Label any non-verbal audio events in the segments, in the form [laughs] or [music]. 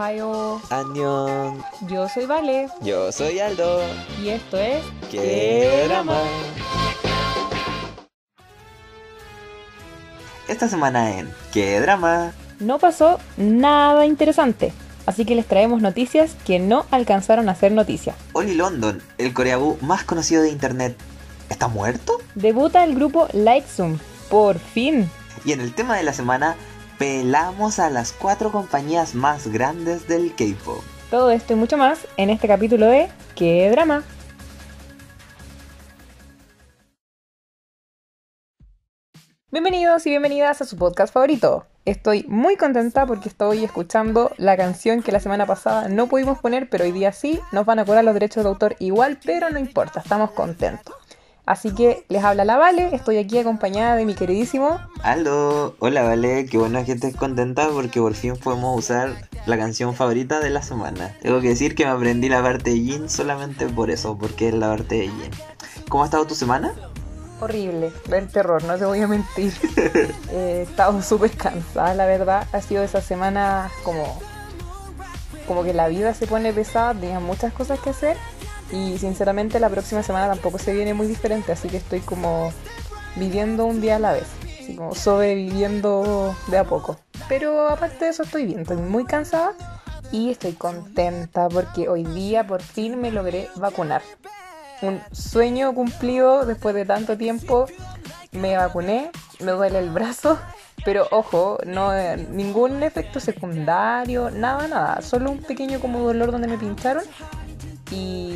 Ohio. Annyeong. Yo soy Vale. Yo soy Aldo. Y esto es. ¡Qué drama! Esta semana en ¡Qué drama! No pasó nada interesante. Así que les traemos noticias que no alcanzaron a ser noticia. Oli London, el coreabú más conocido de internet, ¿está muerto? Debuta el grupo Lightsum. Por fin. Y en el tema de la semana, pelamos a las cuatro compañías más grandes del K-pop. Todo esto y mucho más en este capítulo de ¡Qué drama! Bienvenidos y bienvenidas a su podcast favorito. Estoy muy contenta porque estoy escuchando la canción que la semana pasada no pudimos poner, pero hoy día sí. Nos van a cobrar los derechos de autor igual, pero no importa, estamos contentos. Así que les habla la Vale, estoy aquí acompañada de mi queridísimo Aldo, hola Vale, qué bueno que estés contenta porque por fin podemos usar la canción favorita de la semana. Tengo que decir que me aprendí la parte de Jin solamente por eso, porque es la parte de Jin. ¿Cómo ha estado tu semana? Horrible, ver terror, no te voy a mentir. [laughs] He estado súper cansada, la verdad. Ha sido esa semana como, como que la vida se pone pesada, tenía muchas cosas que hacer y sinceramente la próxima semana tampoco se viene muy diferente, así que estoy como viviendo un día a la vez, como sobreviviendo de a poco. Pero aparte de eso estoy bien, estoy muy cansada y estoy contenta porque hoy día por fin me logré vacunar. Un sueño cumplido después de tanto tiempo. Me vacuné, me duele el brazo, [laughs] pero ojo, no ningún efecto secundario, nada, nada, solo un pequeño como dolor donde me pincharon y,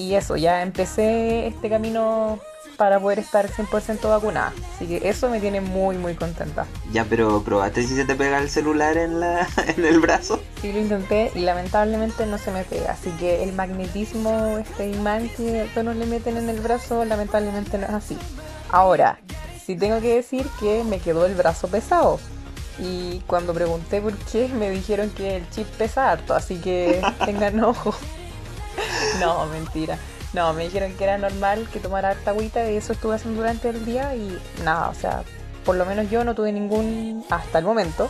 y eso, ya empecé este camino para poder estar 100% vacunada. Así que eso me tiene muy, muy contenta. Ya, pero probaste si se te pega el celular en, la, [laughs] en el brazo. Sí, lo intenté y lamentablemente no se me pega. Así que el magnetismo, este imán que todos le meten en el brazo, lamentablemente no es así. Ahora, sí tengo que decir que me quedó el brazo pesado. Y cuando pregunté por qué, me dijeron que el chip pesa harto. Así que [laughs] tengan ojo. [laughs] No, mentira. No, me dijeron que era normal que tomara harta agüita y eso estuve haciendo durante el día y nada, o sea, por lo menos yo no tuve ningún, hasta el momento,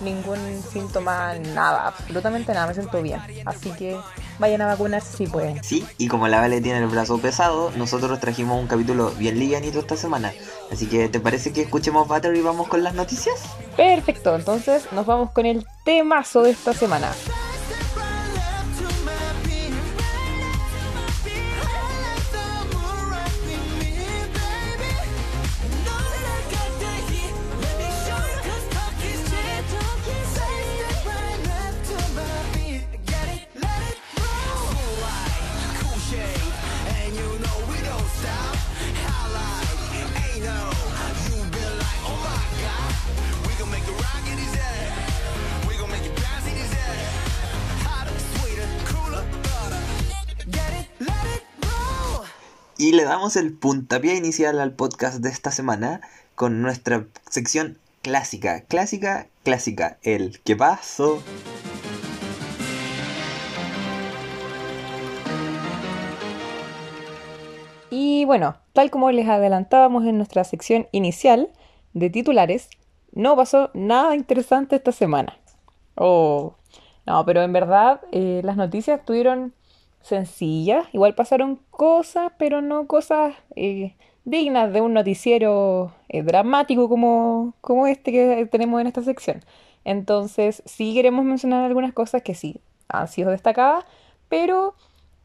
ningún síntoma, nada, absolutamente nada, me siento bien. Así que vayan a vacunarse si pueden. Sí, y como la Vale tiene el brazo pesado, nosotros trajimos un capítulo bien livianito esta semana. Así que, ¿te parece que escuchemos Butter y vamos con las noticias? Perfecto, entonces nos vamos con el temazo de esta semana. Le damos el puntapié inicial al podcast de esta semana con nuestra sección clásica, clásica, clásica, el ¿qué pasó? Y bueno, tal como les adelantábamos en nuestra sección inicial de titulares, no pasó nada interesante esta semana. Oh, no, pero en verdad eh, las noticias estuvieron sencillas, igual pasaron cosas, pero no cosas eh, dignas de un noticiero eh, dramático como, como este que tenemos en esta sección. Entonces, sí queremos mencionar algunas cosas que sí han sido destacadas, pero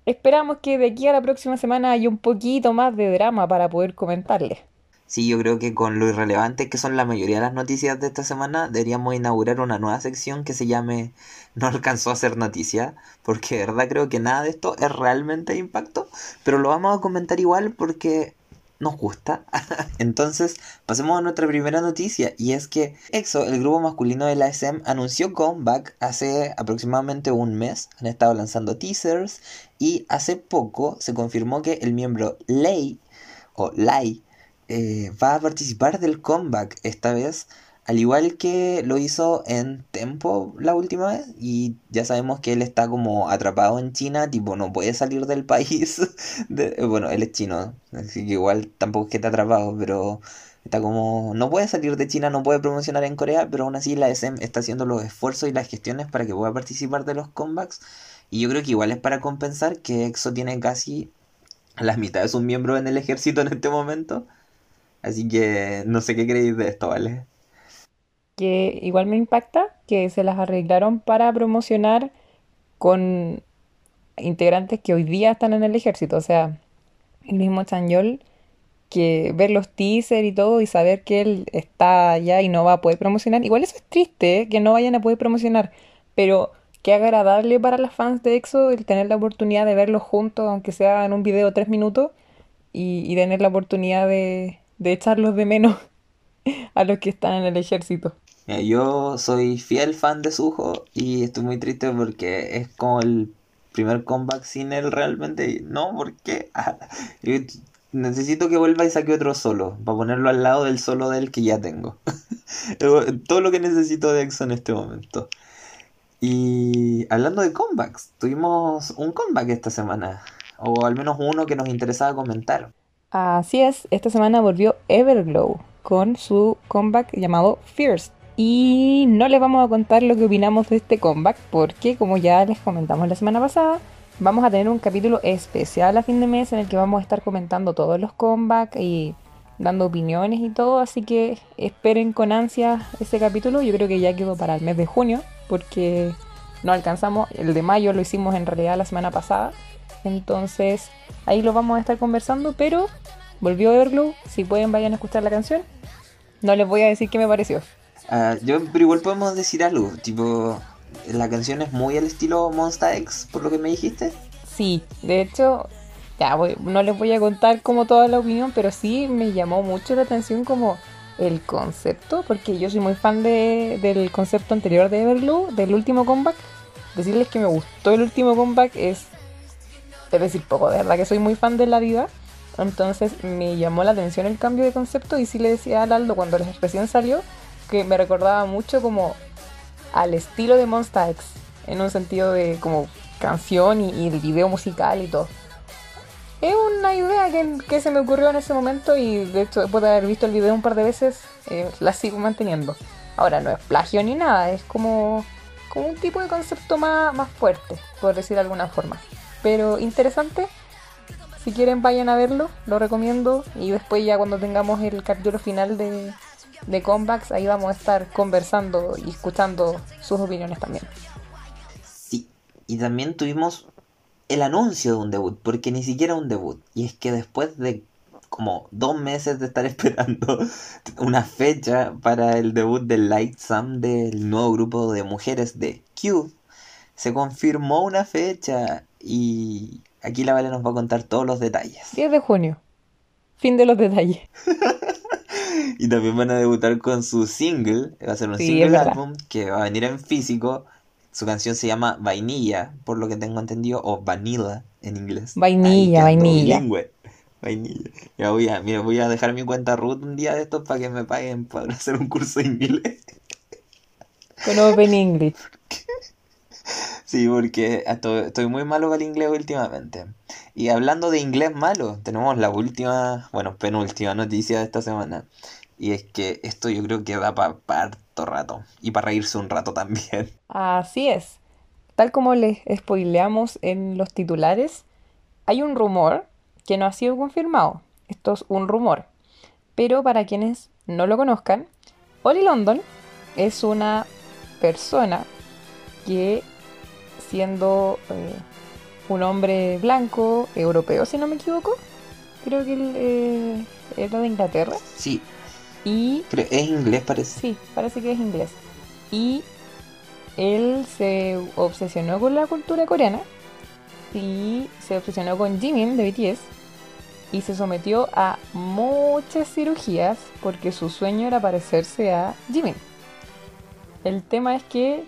esperamos que de aquí a la próxima semana haya un poquito más de drama para poder comentarles. Sí, yo creo que con lo irrelevante que son la mayoría de las noticias de esta semana, deberíamos inaugurar una nueva sección que se llame [laughs] No alcanzó a ser noticia, porque de verdad creo que nada de esto es realmente de impacto, pero lo vamos a comentar igual porque nos gusta. [laughs] Entonces, pasemos a nuestra primera noticia, y es que EXO, el grupo masculino de la SM, anunció comeback hace aproximadamente un mes. Han estado lanzando teasers, y hace poco se confirmó que el miembro Lei, o Lai, eh, va a participar del comeback esta vez, al igual que lo hizo en Tempo la última vez. Y ya sabemos que él está como atrapado en China, tipo no puede salir del país. [laughs] De, bueno, él es chino, así que igual tampoco es que está atrapado, pero Está como, no puede salir de China, no puede promocionar en Corea, pero aún así la SM está haciendo los esfuerzos y las gestiones para que pueda participar de los comebacks. Y yo creo que igual es para compensar que EXO tiene casi la mitad de sus miembros en el ejército en este momento. Así que no sé qué creéis de esto, ¿vale? Que igual me impacta que se las arreglaron para promocionar con integrantes que hoy día están en el ejército. O sea, el mismo Chanyol, que ver los teasers y todo y saber que él está allá y no va a poder promocionar. Igual eso es triste, ¿eh? que no vayan a poder promocionar. Pero qué agradable para las fans de EXO el tener la oportunidad de verlos juntos, aunque sea en un video tres minutos, y, tener la oportunidad de, de echarlos de menos [laughs] a los que están en el ejército. Yo soy fiel fan de Suho y estoy muy triste porque es como el primer comeback sin él realmente. No, porque [laughs] necesito que vuelva y saque otro solo para ponerlo al lado del solo del que ya tengo. [laughs] Todo lo que necesito de EXO en este momento. Y hablando de comebacks, tuvimos un comeback esta semana, o al menos uno que nos interesaba comentar. Así es, esta semana volvió Everglow con su comeback llamado Fierce. Y no les vamos a contar lo que opinamos de este comeback porque como ya les comentamos la semana pasada, vamos a tener un capítulo especial a fin de mes en el que vamos a estar comentando todos los comebacks y dando opiniones y todo, así que esperen con ansia ese capítulo. Yo creo que ya quedó para el mes de junio porque no alcanzamos, el de mayo lo hicimos en realidad la semana pasada. Entonces ahí lo vamos a estar conversando, pero volvió Everglow, si pueden vayan a escuchar la canción. No les voy a decir qué me pareció. Ah, yo, pero igual podemos decir algo, tipo, la canción es muy al estilo Monster X, por lo que me dijiste. Sí, de hecho, ya no les voy a contar como toda la opinión, pero sí me llamó mucho la atención como el concepto, porque yo soy muy fan de, del concepto anterior de Everglow, del último comeback. Decirles que me gustó el último comeback es, es decir, poco, de verdad que soy muy fan de la vida. Entonces me llamó la atención el cambio de concepto y sí le decía al Aldo cuando recién salió que me recordaba mucho como al estilo de Monster X, en un sentido de como canción y, el video musical y todo. Es una idea que, se me ocurrió en ese momento y de hecho después de haber visto el video un par de veces eh, la sigo manteniendo. Ahora no es plagio ni nada, es como, como un tipo de concepto más, más fuerte, por decir de alguna forma. Pero interesante, si quieren vayan a verlo, lo recomiendo y después ya cuando tengamos el capítulo final de, de comebacks, ahí vamos a estar conversando y escuchando sus opiniones también. Sí, y también tuvimos el anuncio de un debut, porque ni siquiera un debut. Y es que después de como dos meses de estar [laughs] esperando una fecha para el debut del Light Sam del nuevo grupo de mujeres de Q, se confirmó una fecha y aquí la Vale nos va a contar todos los detalles. 10 de junio. Fin de los detalles. [laughs] y también van a debutar con su single, va a ser un single álbum que va a venir en físico. Su canción se llama Vainilla, por lo que tengo entendido, o Vanilla en inglés. Vainilla, vainilla. Vainilla. Ya voy a, voy a dejar mi cuenta root un día de estos para que me paguen para hacer un curso de inglés. Con Open English. Sí, porque estoy muy malo para el inglés últimamente. Y hablando de inglés malo, tenemos la última, bueno, penúltima noticia de esta semana. Y es que esto yo creo que da para harto rato. Y para reírse un rato también. [laughs] Así es. Tal como les spoileamos en los titulares, hay un rumor que no ha sido confirmado. Esto es un rumor. Pero para quienes no lo conozcan, Oli London es una persona que siendo eh, un hombre blanco, europeo, si no me equivoco. Creo que él eh, era de Inglaterra. Sí. Y. es inglés, parece. Sí, parece que es inglés. Y él se obsesionó con la cultura coreana. Y se obsesionó con Jimin de BTS. Y se sometió a muchas cirugías porque su sueño era parecerse a Jimin. El tema es que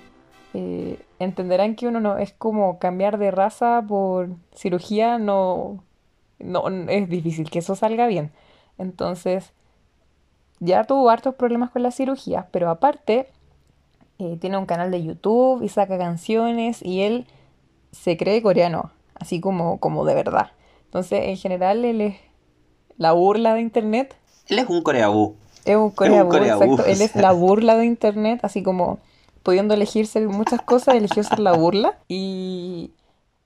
eh, entenderán que uno no es como cambiar de raza por cirugía, no, no es difícil que eso salga bien. Entonces, ya tuvo hartos problemas con la cirugía, pero aparte eh, tiene un canal de YouTube y saca canciones y él se cree coreano, así como, como de verdad. Entonces, en general, él es la burla de internet. Él es un coreabú. Es un Corea, exacto. Él es la burla de internet, así como pudiendo elegirse muchas cosas, eligió ser la burla. Y,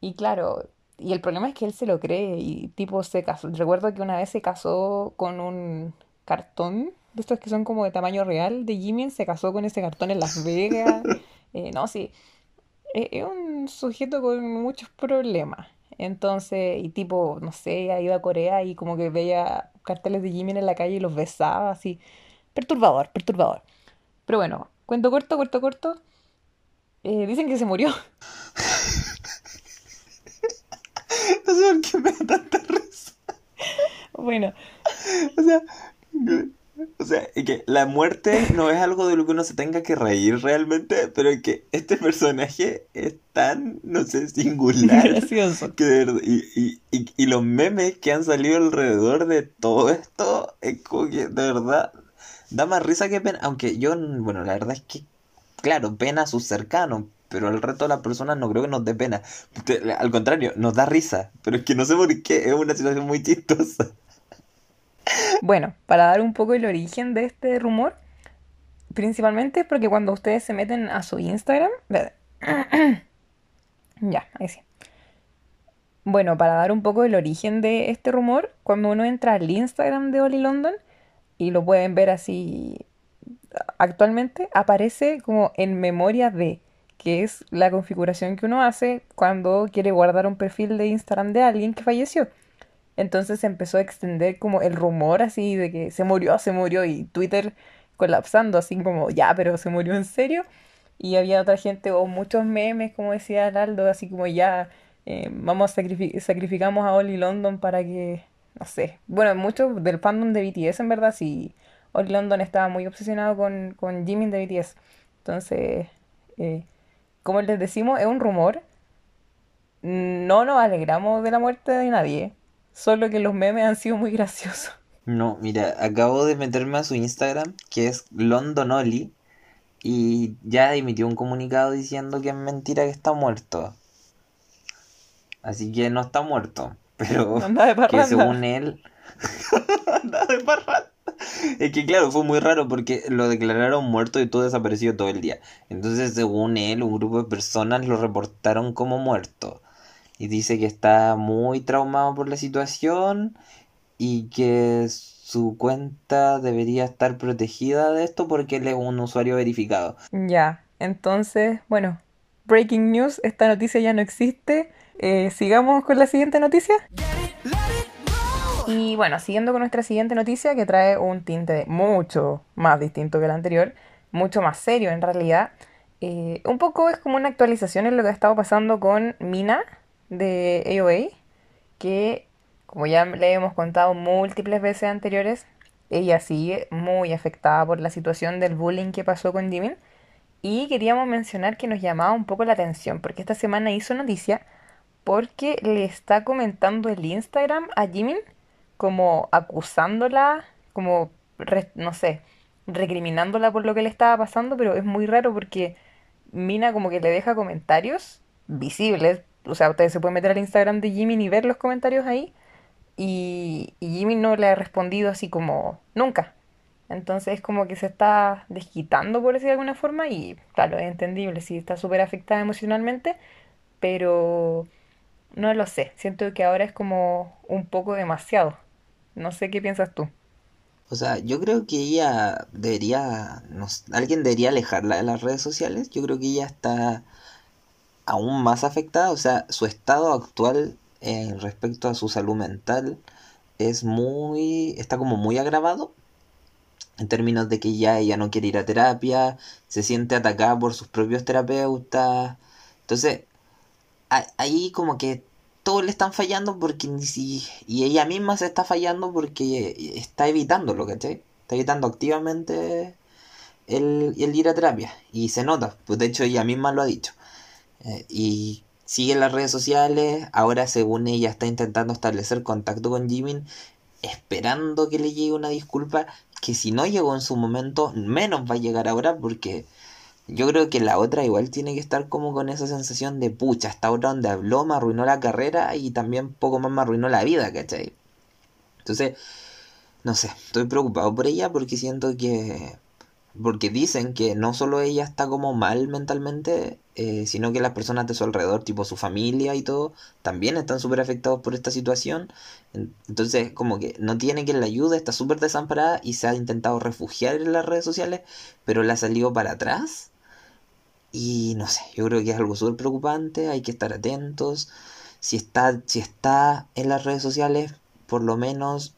y claro, y el problema es que él se lo cree y tipo se casó. Recuerdo que una vez se casó con un cartón, de estos que son como de tamaño real, de Jimin, se casó con ese cartón en Las Vegas. [laughs] Eh, no, sí, e, es un sujeto con muchos problemas. Entonces, y tipo, no sé, ha ido a Corea y como que veía carteles de Jimin en la calle y los besaba, así. Perturbador, perturbador. Pero bueno, cuento corto, corto, corto. Eh, dicen que se murió. no sé por qué me da tanta risa. Bueno. O sea, o sea, que la muerte no es algo de lo que uno se tenga que reír realmente, pero es que este personaje es tan, no sé, singular. Gracioso. Que y, y, y, los memes que han salido alrededor de todo esto, es como que de verdad da más risa que pena. Aunque yo, bueno, la verdad es que, claro, pena a sus cercanos, pero al resto de las personas no creo que nos dé pena. Al contrario, nos da risa, pero es que no sé por qué, es una situación muy chistosa. Bueno, para dar un poco el origen de este rumor, principalmente porque cuando ustedes se meten a su Instagram, [clears throat] ya, ahí sí. Bueno, para dar un poco el origen de este rumor, cuando uno entra al Instagram de Oli London y lo pueden ver así actualmente, aparece como en memoria de, que es la configuración que uno hace cuando quiere guardar un perfil de Instagram de alguien que falleció. Entonces se empezó a extender como el rumor así de que se murió, se murió y Twitter colapsando así como, ya, pero se murió en serio. Y había otra gente o muchos memes, como decía Araldo, así como ya, eh, vamos a sacrificamos a Oli London para que, no sé, bueno, muchos del fandom de BTS en verdad, sí, Oli London estaba muy obsesionado con, con Jimin de BTS. Entonces, eh, como les decimos, es un rumor. No nos alegramos de la muerte de nadie Solo que los memes han sido muy graciosos. No, mira, acabo de meterme a su Instagram, que es Londonoli, y ya emitió un comunicado diciendo que es mentira que está muerto. Así que no está muerto, [laughs] pero que según él... [laughs] Anda de parranda. Es que claro, fue muy raro porque lo declararon muerto y todo desapareció todo el día. Entonces, según él, un grupo de personas lo reportaron como muerto y dice que está muy traumado por la situación y que su cuenta debería estar protegida de esto porque él es un usuario verificado. Ya, entonces, bueno, breaking news, esta noticia ya no existe. Eh, sigamos con la siguiente noticia. Y bueno, siguiendo con nuestra siguiente noticia que trae un tinte mucho más distinto que la anterior, mucho más serio en realidad. Eh, un poco es como una actualización en lo que ha estado pasando con Mina, de AOA, que como ya le hemos contado múltiples veces anteriores, ella sigue muy afectada por la situación del bullying que pasó con Jimin. Y queríamos mencionar que nos llamaba un poco la atención, porque esta semana hizo noticia porque le está comentando el Instagram a Jimin, como acusándola, como, no sé, recriminándola por lo que le estaba pasando, pero es muy raro porque Mina como que le deja comentarios visibles, o sea, ustedes se pueden meter al Instagram de Jimmy y ver los comentarios ahí. Y, Jimmy no le ha respondido así como nunca. Entonces es como que se está desquitando, por decir de alguna forma, y claro, es entendible, sí, está súper afectada emocionalmente, pero no lo sé, siento que ahora es como un poco demasiado. No sé qué piensas tú. O sea, yo creo que ella debería, alguien debería alejarla de las redes sociales, yo creo que ella está aún más afectada, o sea, su estado actual en respecto a su salud mental es muy, está como muy agravado en términos de que ya ella no quiere ir a terapia, se siente atacada por sus propios terapeutas, entonces ahí como que todos le están fallando porque y ella misma se está fallando porque está evitándolo, ¿cachai? Está evitando activamente el, el ir a terapia y se nota, pues de hecho ella misma lo ha dicho. Eh, y sigue las redes sociales. Ahora, según ella, está intentando establecer contacto con Jimin, esperando que le llegue una disculpa. Que si no llegó en su momento, menos va a llegar ahora, porque yo creo que la otra igual tiene que estar como con esa sensación de pucha, hasta ahora donde habló me arruinó la carrera y también poco más me arruinó la vida, ¿cachai? Entonces, no sé, estoy preocupado por ella porque siento que porque dicen que no solo ella está como mal mentalmente, eh, sino que las personas de su alrededor, tipo su familia y todo, también están súper afectados por esta situación. Entonces, como que no tiene quien la ayude, está súper desamparada y se ha intentado refugiar en las redes sociales, pero la ha salido para atrás. Y no sé, yo creo que es algo súper preocupante, hay que estar atentos. Si está, si está en las redes sociales, por lo menos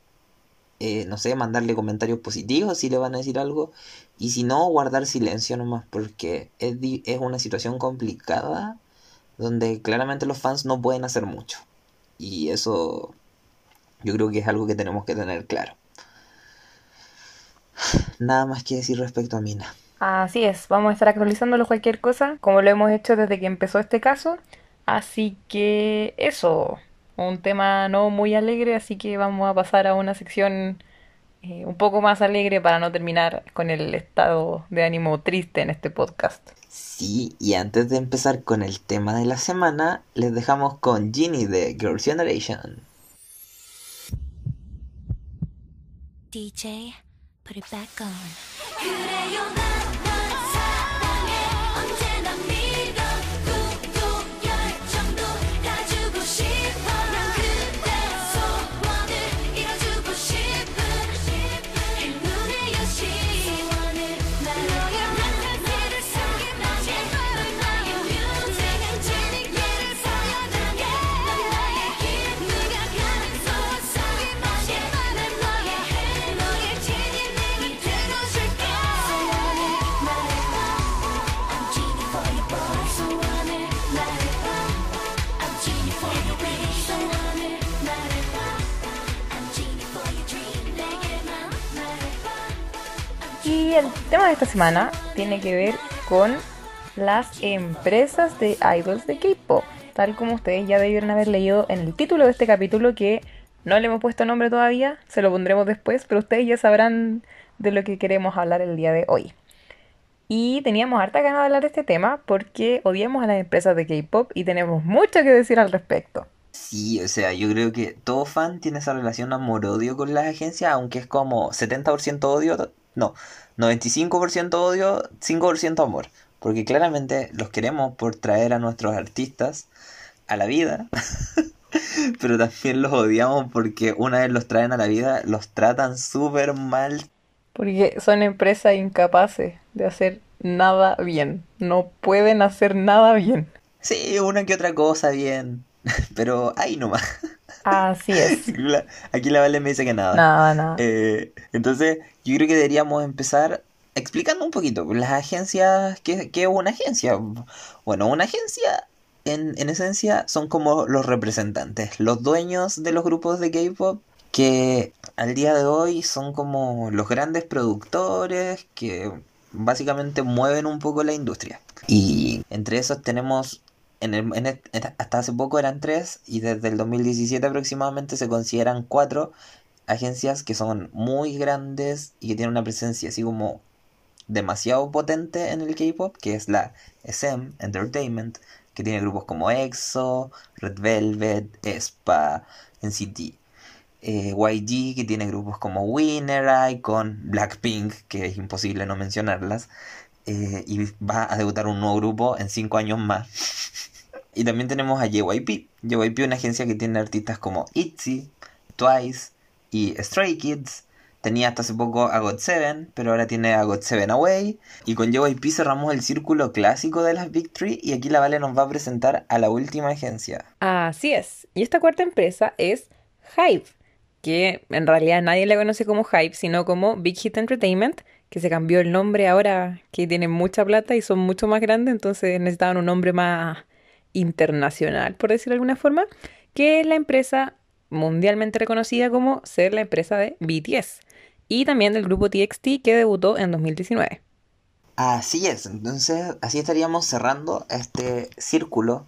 eh, no sé, mandarle comentarios positivos si le van a decir algo. Y si no, guardar silencio nomás, porque es, es una situación complicada donde claramente los fans no pueden hacer mucho. Y eso yo creo que es algo que tenemos que tener claro. [sighs] Nada más que decir respecto a Mina. Así es, vamos a estar actualizándolo cualquier cosa, como lo hemos hecho desde que empezó este caso. Así que eso, un tema no muy alegre, así que vamos a pasar a una sección eh, un poco más alegre para no terminar con el estado de ánimo triste en este podcast. Sí, y antes de empezar con el tema de la semana, les dejamos con Ginny de Girls' Generation. DJ, put it back on. El tema de esta semana tiene que ver con las empresas de idols de K-pop. Tal como ustedes ya debieron haber leído en el título de este capítulo que no le hemos puesto nombre todavía, se lo pondremos después, pero ustedes ya sabrán de lo que queremos hablar el día de hoy. Y teníamos harta ganas de hablar de este tema porque odiamos a las empresas de K-pop y tenemos mucho que decir al respecto. Sí, o sea, yo creo que todo fan tiene esa relación amor-odio con las agencias, aunque es como 70% odio, no, 95% odio, 5% amor. Porque claramente los queremos por traer a nuestros artistas a la vida. [laughs] pero también los odiamos porque una vez los traen a la vida, los tratan súper mal. Porque son empresas incapaces de hacer nada bien. No pueden hacer nada bien. Sí, una que otra cosa bien. [laughs] Pero ahí nomás. Así es. [laughs] aquí la Vale me dice que nada. Nada, nada. Eh, entonces, yo creo que deberíamos empezar explicando un poquito. Las agencias, ¿qué, es una agencia? Bueno, una agencia en, en esencia son como los representantes, los dueños de los grupos de K-pop que al día de hoy son como los grandes productores que básicamente mueven un poco la industria. Y entre esos tenemos hasta hace poco eran tres y desde el 2017 aproximadamente se consideran cuatro agencias que son muy grandes y que tienen una presencia así como demasiado potente en el K-pop, que es la SM Entertainment, que tiene grupos como EXO, Red Velvet, Espa, NCT. Eh, YG, que tiene grupos como Winner con Blackpink, que es imposible no mencionarlas. Eh, y va a debutar un nuevo grupo en cinco años más. [laughs] y también tenemos a JYP. JYP es una agencia que tiene artistas como ITZY, Twice y Stray Kids. Tenía hasta hace poco a GOT7, pero ahora tiene a GOT7 Away. Y con JYP cerramos el círculo clásico de las Big Three y aquí la Vale nos va a presentar a la última agencia. Así es. Y esta cuarta empresa es Hype, que en realidad nadie la conoce como Hype, sino como Big Hit Entertainment, que se cambió el nombre ahora que tienen mucha plata y son mucho más grandes, entonces necesitaban un nombre más internacional, por decirlo de alguna forma, que es la empresa mundialmente reconocida como ser la empresa de BTS y también del grupo TXT que debutó en 2019. Así es, entonces así estaríamos cerrando este círculo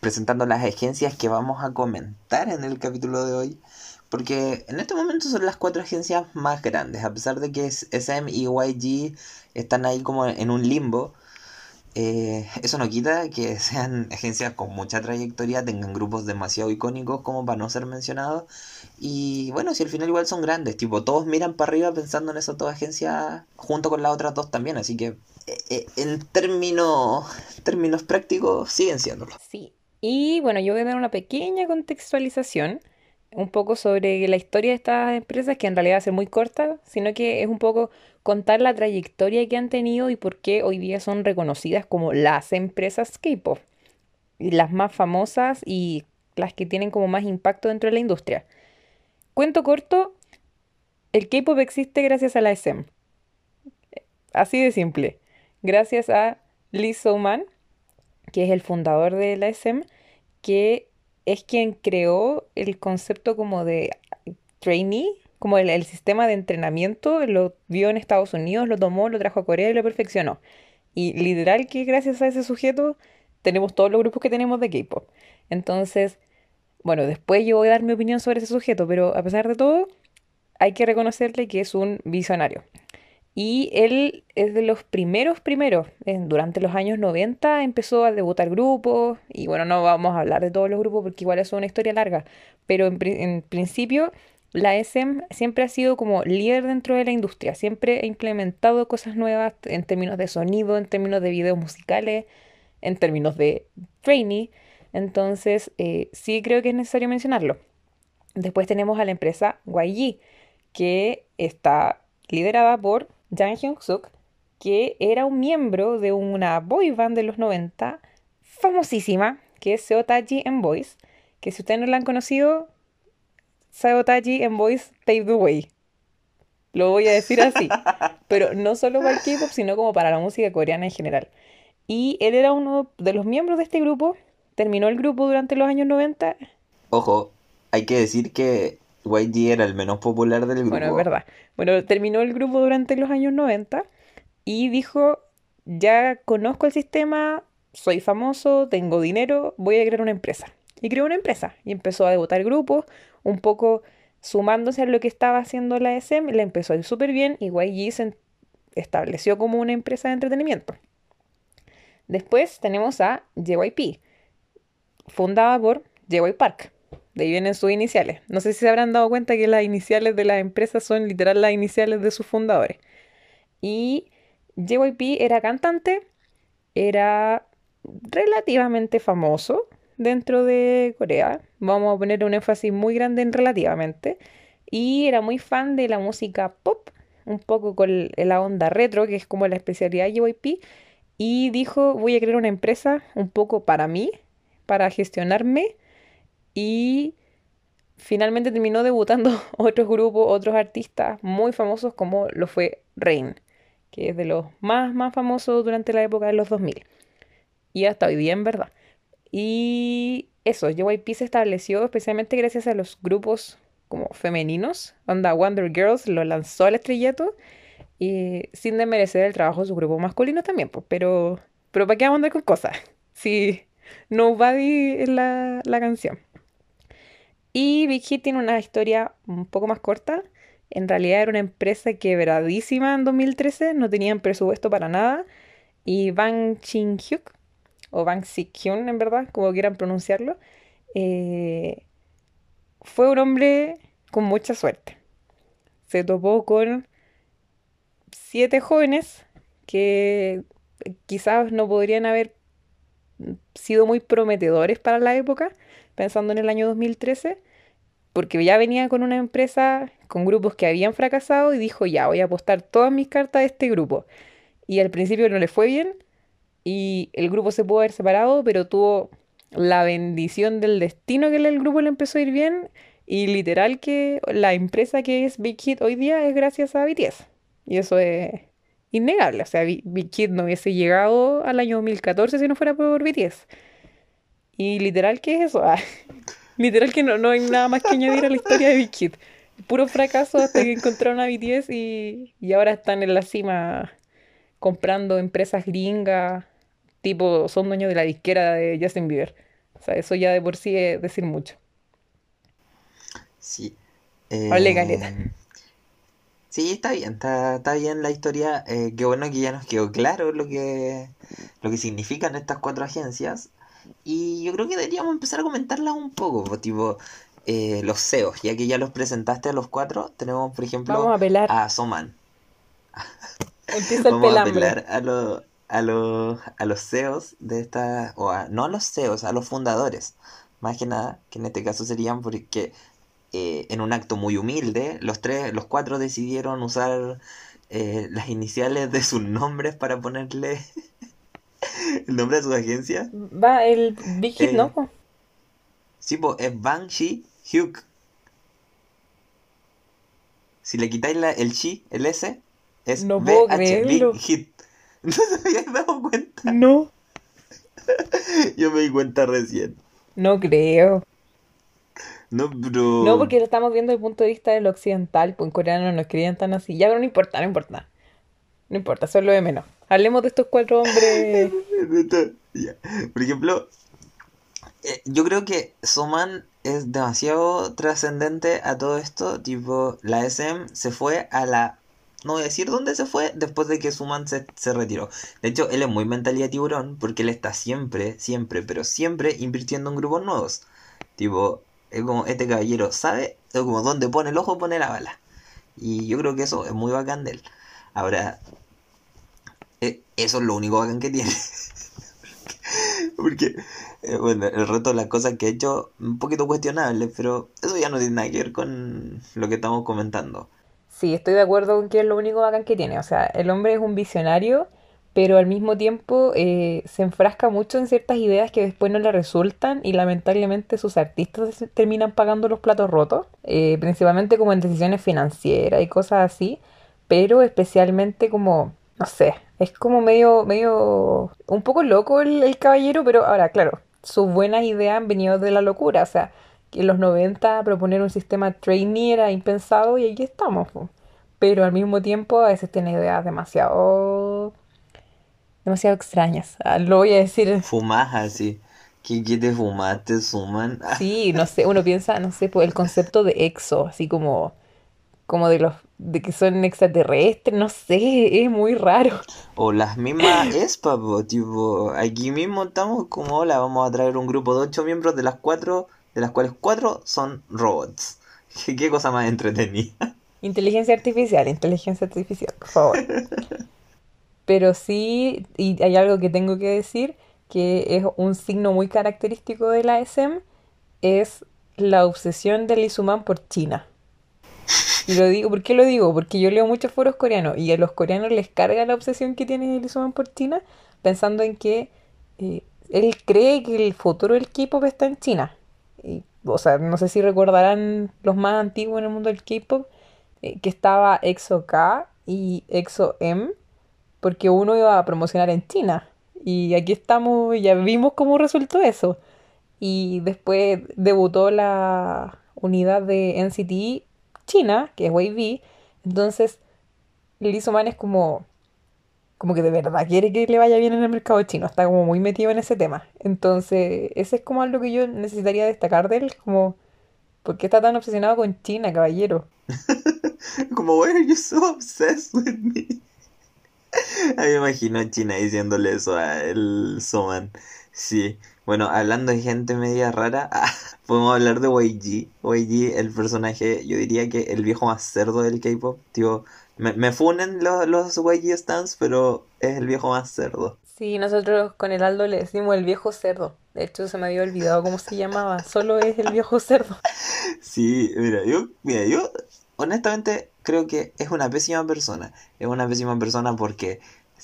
presentando las agencias que vamos a comentar en el capítulo de hoy. Porque en este momento son las cuatro agencias más grandes, a pesar de que SM y YG están ahí como en un limbo. eh, eso no quita que [laughs] sean agencias con mucha trayectoria, tengan grupos demasiado icónicos como para no ser mencionados. Y bueno, si al final igual son grandes, tipo, todos miran para arriba pensando en esas dos agencias junto con las otras dos también. Así que eh, eh, en términos, términos prácticos siguen siéndolo. Sí. Y bueno, yo voy a dar una pequeña contextualización un poco sobre la historia de estas empresas, que en realidad va a ser muy corta, sino que es un poco contar la trayectoria que han tenido y por qué hoy día son reconocidas como las empresas K-pop. Las más famosas y las que tienen como más impacto dentro de la industria. Cuento corto, el K-pop existe gracias a la SM. Así de simple. Gracias a Lee So-man, que es el fundador de la SM, que es quien creó el concepto como de trainee como el, sistema de entrenamiento, lo vio en Estados Unidos, lo tomó, lo trajo a Corea y lo perfeccionó. Y literal que gracias a ese sujeto tenemos todos los grupos que tenemos de K-pop. Entonces, bueno, después yo voy a dar mi opinión sobre ese sujeto, pero a pesar de todo, hay que reconocerle que es un visionario. Y él es de los primeros, primeros. Durante los años 90 empezó a debutar grupos. Y bueno, no vamos a hablar de todos los grupos porque igual es una historia larga. Pero en, en principio la SM siempre ha sido como líder dentro de la industria, siempre ha implementado cosas nuevas en términos de sonido, en términos de videos musicales, en términos de trainee. Entonces, eh, sí creo que es necesario mencionarlo. Después tenemos a la empresa YG, que está liderada por Jang Hyun-suk, que era un miembro de una boy band de los 90 famosísima, que es Seotaji en Boys, que si ustedes no la han conocido, Sabotaji en Voice Pave the Way. Lo voy a decir así. [laughs] Pero no solo para el K-pop, sino como para la música coreana en general. Y él era uno de los miembros de este grupo. Terminó el grupo durante los años 90. Ojo, hay que decir que YG era el menos popular del grupo. Bueno, es verdad. Bueno, terminó el grupo durante los años 90 y dijo, ya conozco el sistema, soy famoso, tengo dinero, voy a crear una empresa. Y creó una empresa y empezó a debutar grupos, un poco sumándose a lo que estaba haciendo la SM, le empezó a ir súper bien y YG se estableció como una empresa de entretenimiento. Después tenemos a JYP, fundada por JY Park. De ahí vienen sus iniciales. No sé si se habrán dado cuenta que las iniciales de la empresa son literal las iniciales de sus fundadores. Y JYP era cantante, era relativamente famoso, dentro de Corea. Vamos a poner un énfasis muy grande en relativamente. Y era muy fan de la música pop, un poco con la onda retro, que es como la especialidad de JYP. Y dijo, voy a crear una empresa un poco para mí, para gestionarme. Y finalmente terminó debutando [laughs] otros grupos, otros artistas muy famosos como lo fue Rain, que es de los más, más famosos durante la época de los 2000. Y hasta hoy día, en verdad. Y eso, JYP se estableció especialmente gracias a los grupos como femeninos. Onda Wonder Girls lo lanzó al estrellato y sin desmerecer el trabajo de su grupo masculino también, pero, pero ¿para qué vamos a andar con cosas? [laughs] Si Nobody es la, la canción. Y Big Hit tiene una historia un poco más corta. En realidad era una empresa quebradísima en 2013, no tenían presupuesto para nada. Y Bang Chin-hyuk o Bang Si-kyun en verdad, como quieran pronunciarlo, eh, fue un hombre con mucha suerte. Se topó con siete jóvenes que quizás no podrían haber sido muy prometedores para la época, pensando en el año 2013, porque ya venía con una empresa con grupos que habían fracasado y dijo, ya, voy a apostar todas mis cartas a este grupo. Y al principio no le fue bien, y el grupo se pudo haber separado, pero tuvo la bendición del destino que el grupo le empezó a ir bien y literal que la empresa que es Big Hit hoy día es gracias a BTS. Y eso es innegable. O sea, Big Hit no hubiese llegado al año 2014 si no fuera por BTS. Y literal que es eso. Ah, [laughs] literal que no, no hay nada más que añadir a la historia de Big. Puro fracaso hasta que encontraron a BTS y, y ahora están en la cima comprando empresas gringas tipo son dueños de la disquera de Justin Bieber. O sea, eso ya de por sí es decir mucho. Sí. Eh, Hable, Sí, está bien, está, está bien la historia. Eh, qué bueno que ya nos quedó claro lo que, lo que significan estas cuatro agencias. Y yo creo que deberíamos empezar a comentarlas un poco, tipo eh, los CEOs, ya que ya los presentaste a los cuatro. Tenemos, por ejemplo, Vamos a pelar. a Soman. Empieza el Vamos a apelar a los a los a los CEOs de esta o a, no a los CEOs, a los fundadores. Más que nada, que en este caso serían porque eh, en un acto muy humilde, los tres, los cuatro decidieron usar eh, las iniciales de sus nombres para ponerle [laughs] el nombre de su agencia. Va el Big Hit, Eh, ¿no? Sí, pues es Bang Shi Hyuk. Si le quitáis la, el Shi, el S, es No puedo BH, Big creerlo. Hit. [laughs] ¿No te habías dado cuenta? No. [laughs] Yo me di cuenta recién. No creo. No, bro. No, porque lo estamos viendo desde el punto de vista del occidental, pues en coreano no escribían tan así. Ya, pero no importa, no importa. No importa, eso es lo de menos. Hablemos de estos cuatro hombres. [laughs] Por ejemplo, eh, yo creo que Soman es demasiado trascendente a todo esto. Tipo, la SM se fue a la. No voy a decir dónde se fue después de que Suman se, se retiró. De hecho, él es muy mentalidad tiburón porque él está siempre, siempre, pero siempre invirtiendo en grupos nuevos. Tipo, es como este caballero sabe, es como donde pone el ojo pone la bala. Y yo creo que eso es muy bacán de él. Ahora, eso es lo único bacán que tiene. [laughs] Porque, eh, bueno, el resto de las cosas que he hecho, un poquito cuestionables, pero eso ya no tiene nada que ver con lo que estamos comentando. Sí, estoy de acuerdo con que es lo único bacán que tiene. O sea, el hombre es un visionario, pero al mismo tiempo eh, se enfrasca mucho en ciertas ideas que después no le resultan y lamentablemente sus artistas terminan pagando los platos rotos, eh, principalmente como en decisiones financieras y cosas así, pero especialmente como, no sé, es como medio, medio, un poco loco el, el caballero, pero ahora, claro, sus buenas ideas han venido de la locura, o sea, que en los 90 proponer un sistema trainee era impensado y aquí estamos, pero al mismo tiempo a veces tiene ideas demasiado demasiado extrañas. Ah, Lo voy a decir Fumás así. ¿Qué, qué te fumaste, Suman? Sí, no sé, uno piensa, no sé, pues el concepto de exo, así como, como de los, de que son extraterrestres, no sé, [laughs] es muy raro. O las mismas [clears throat] ESPA, po, tipo, aquí mismo estamos como, hola, vamos a traer un grupo de ocho miembros de las cuatro, de las cuales cuatro son robots. [laughs] ¿Qué, cosa más entretenida? Inteligencia artificial, inteligencia artificial, por favor. [laughs] Pero sí, y hay algo que tengo que decir, que es un signo muy característico de la SM, es la obsesión del Izuman por China. Y [laughs] lo digo, ¿por qué lo digo? Porque yo leo muchos foros coreanos y a los coreanos les carga la obsesión que tiene el Izuman por China, pensando en que eh, él cree que el futuro del K-pop está en China. Y, o sea, no sé si recordarán los más antiguos en el mundo del K-pop, eh, que estaba EXO K y EXO M, porque uno iba a promocionar en China. Y aquí estamos, ya vimos cómo resultó eso. Y después debutó la unidad de NCT China, que es Wavy. Entonces, Lil Man es como, como que de verdad quiere que le vaya bien en el mercado chino. Está como muy metido en ese tema. Entonces, ese es como algo que yo necesitaría destacar de él. Como, ¿por qué está tan obsesionado con China, caballero? [laughs] Como, why are you so obsessed with me? [laughs] A me imagino a China diciéndole eso a el Soman. Sí. Bueno, hablando de gente media rara, [laughs] podemos hablar de YG. YG, el personaje, yo diría que el viejo más cerdo del K-pop. Tío, me, me funen los, los YG stands, pero es el viejo más cerdo. Sí, nosotros con el Aldo le decimos el viejo cerdo. De hecho, se me había olvidado cómo se llamaba. Solo es el viejo cerdo. [laughs] Sí, mira, yo, mira, yo honestamente creo que es una pésima persona. Es una pésima persona porque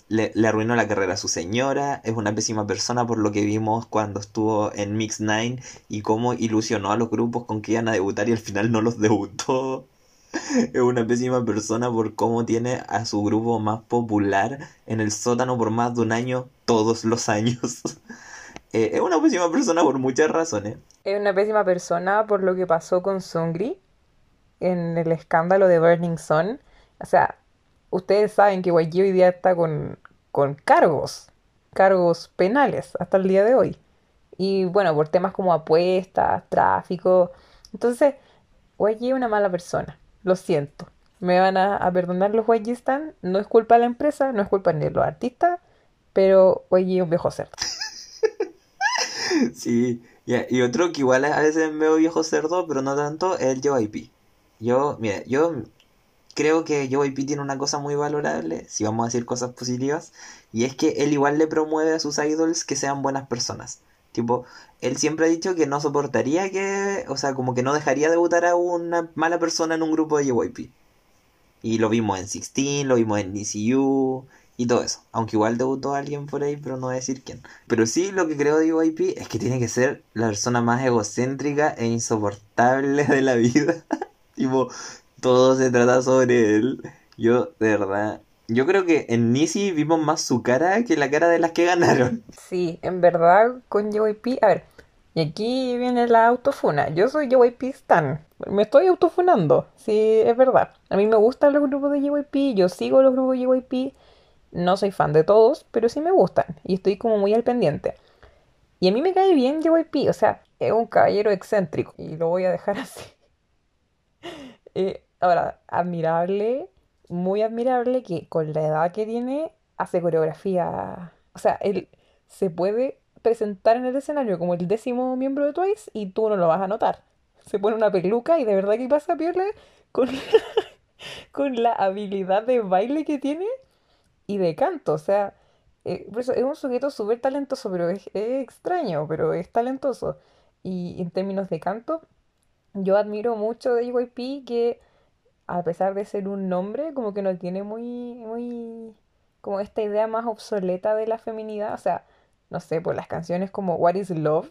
le, le arruinó la carrera a su señora. Es una pésima persona por lo que vimos cuando estuvo en Mix 9 y cómo ilusionó a los grupos con que iban a debutar y al final no los [laughs] debutó. Es una pésima persona por cómo tiene a su grupo más popular en el sótano por más de un año, todos los años. [laughs] Eh, es una pésima persona por muchas razones. Es una pésima persona por lo que pasó con Sungri en el escándalo de Burning Sun. O sea, ustedes saben que YG hoy día está con, con cargos, cargos penales hasta el día de hoy. Y bueno, por temas como apuestas, tráfico. Entonces, YG es una mala persona. Lo siento. Me van a, perdonar los Stan. No es culpa de la empresa, no es culpa ni de los artistas, pero YG es un viejo cerdo. [laughs] Sí, Y otro que igual a veces veo viejo cerdo, pero no tanto, es el. Yo, mira, yo creo que JYP tiene una cosa muy valorable, si vamos a decir cosas positivas, y es que él igual le promueve a sus idols que sean buenas personas. Tipo, él siempre ha dicho que no soportaría que, o sea, como que no dejaría debutar a una mala persona en un grupo de JYP. Y lo vimos en Sixteen, lo vimos en ECU y todo eso. Aunque igual debutó alguien por ahí, pero no voy a decir quién. Pero sí, lo que creo de JYP es que tiene que ser la persona más egocéntrica e insoportable de la vida. [laughs] tipo, todo se trata sobre él. Yo, de verdad, yo creo que en Nisi vimos más su cara que la cara de las que ganaron. [laughs] Sí, en verdad, con JYP, a ver, y aquí viene la autofuna. Yo soy JYP Stan. Me estoy autofunando, sí, es verdad. A mí me gustan los grupos de JYP, yo sigo los grupos de JYP. No soy fan de todos, pero sí me gustan. Y estoy como muy al pendiente. Y a mí me cae bien JYP, o sea, es un caballero excéntrico. Y lo voy a dejar [laughs] así. Eh, ahora, admirable, muy admirable que con la edad que tiene hace coreografía. O sea, él se puede presentar en el escenario como el décimo miembro de Twice y tú no lo vas a notar. Se pone una peluca y de verdad que pasa a con, [laughs] con la habilidad de baile que tiene y de canto. O sea, eh, es un sujeto súper talentoso, pero es, extraño, pero es talentoso. Y en términos de canto, yo admiro mucho de JYP que a pesar de ser un nombre, como que no tiene muy, muy, como esta idea más obsoleta de la feminidad. O sea, no sé, pues las canciones como What is Love.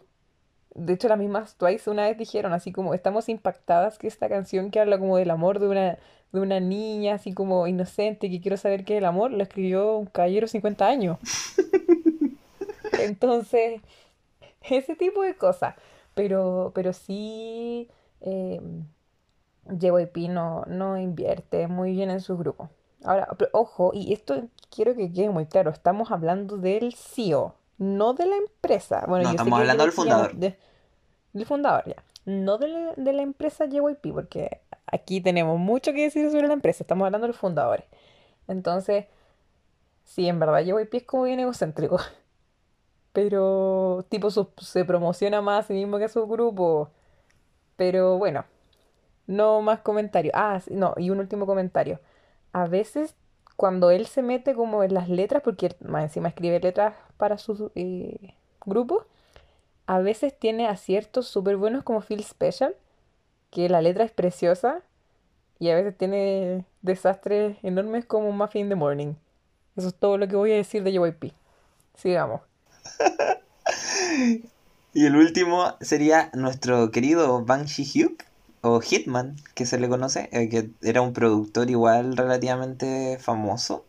De hecho, las mismas Twice una vez dijeron así como estamos impactadas que esta canción que habla como del amor de una, de una niña así como inocente que quiero saber qué es el amor, lo escribió un caballero 50 años. [laughs] Entonces, ese tipo de cosas. Pero, pero sí, eh, JYP no, no invierte muy bien en su grupo. Ahora, ojo, y esto quiero que quede muy claro, estamos hablando del CEO, no de la empresa. Bueno, no, estamos hablando del fundador. del fundador, ya. No de la, de la empresa JYP, porque aquí tenemos mucho que decir sobre la empresa, estamos hablando del fundador. Entonces, sí, en verdad JYP es como bien egocéntrico. [laughs] Pero, tipo, se promociona más a sí mismo que a su grupo. Pero bueno, no más comentarios. Ah, no, y un último comentario. A veces cuando él se mete como en las letras, porque más encima escribe letras para su eh, grupo, a veces tiene aciertos súper buenos como Feel Special, que la letra es preciosa, y a veces tiene desastres enormes como Muffin in the Morning. Eso es todo lo que voy a decir de JYP. Sigamos. [laughs] y el último sería nuestro querido Bang Ji-hyuk, o Hitman, que se le conoce, eh, que era un productor igual relativamente famoso.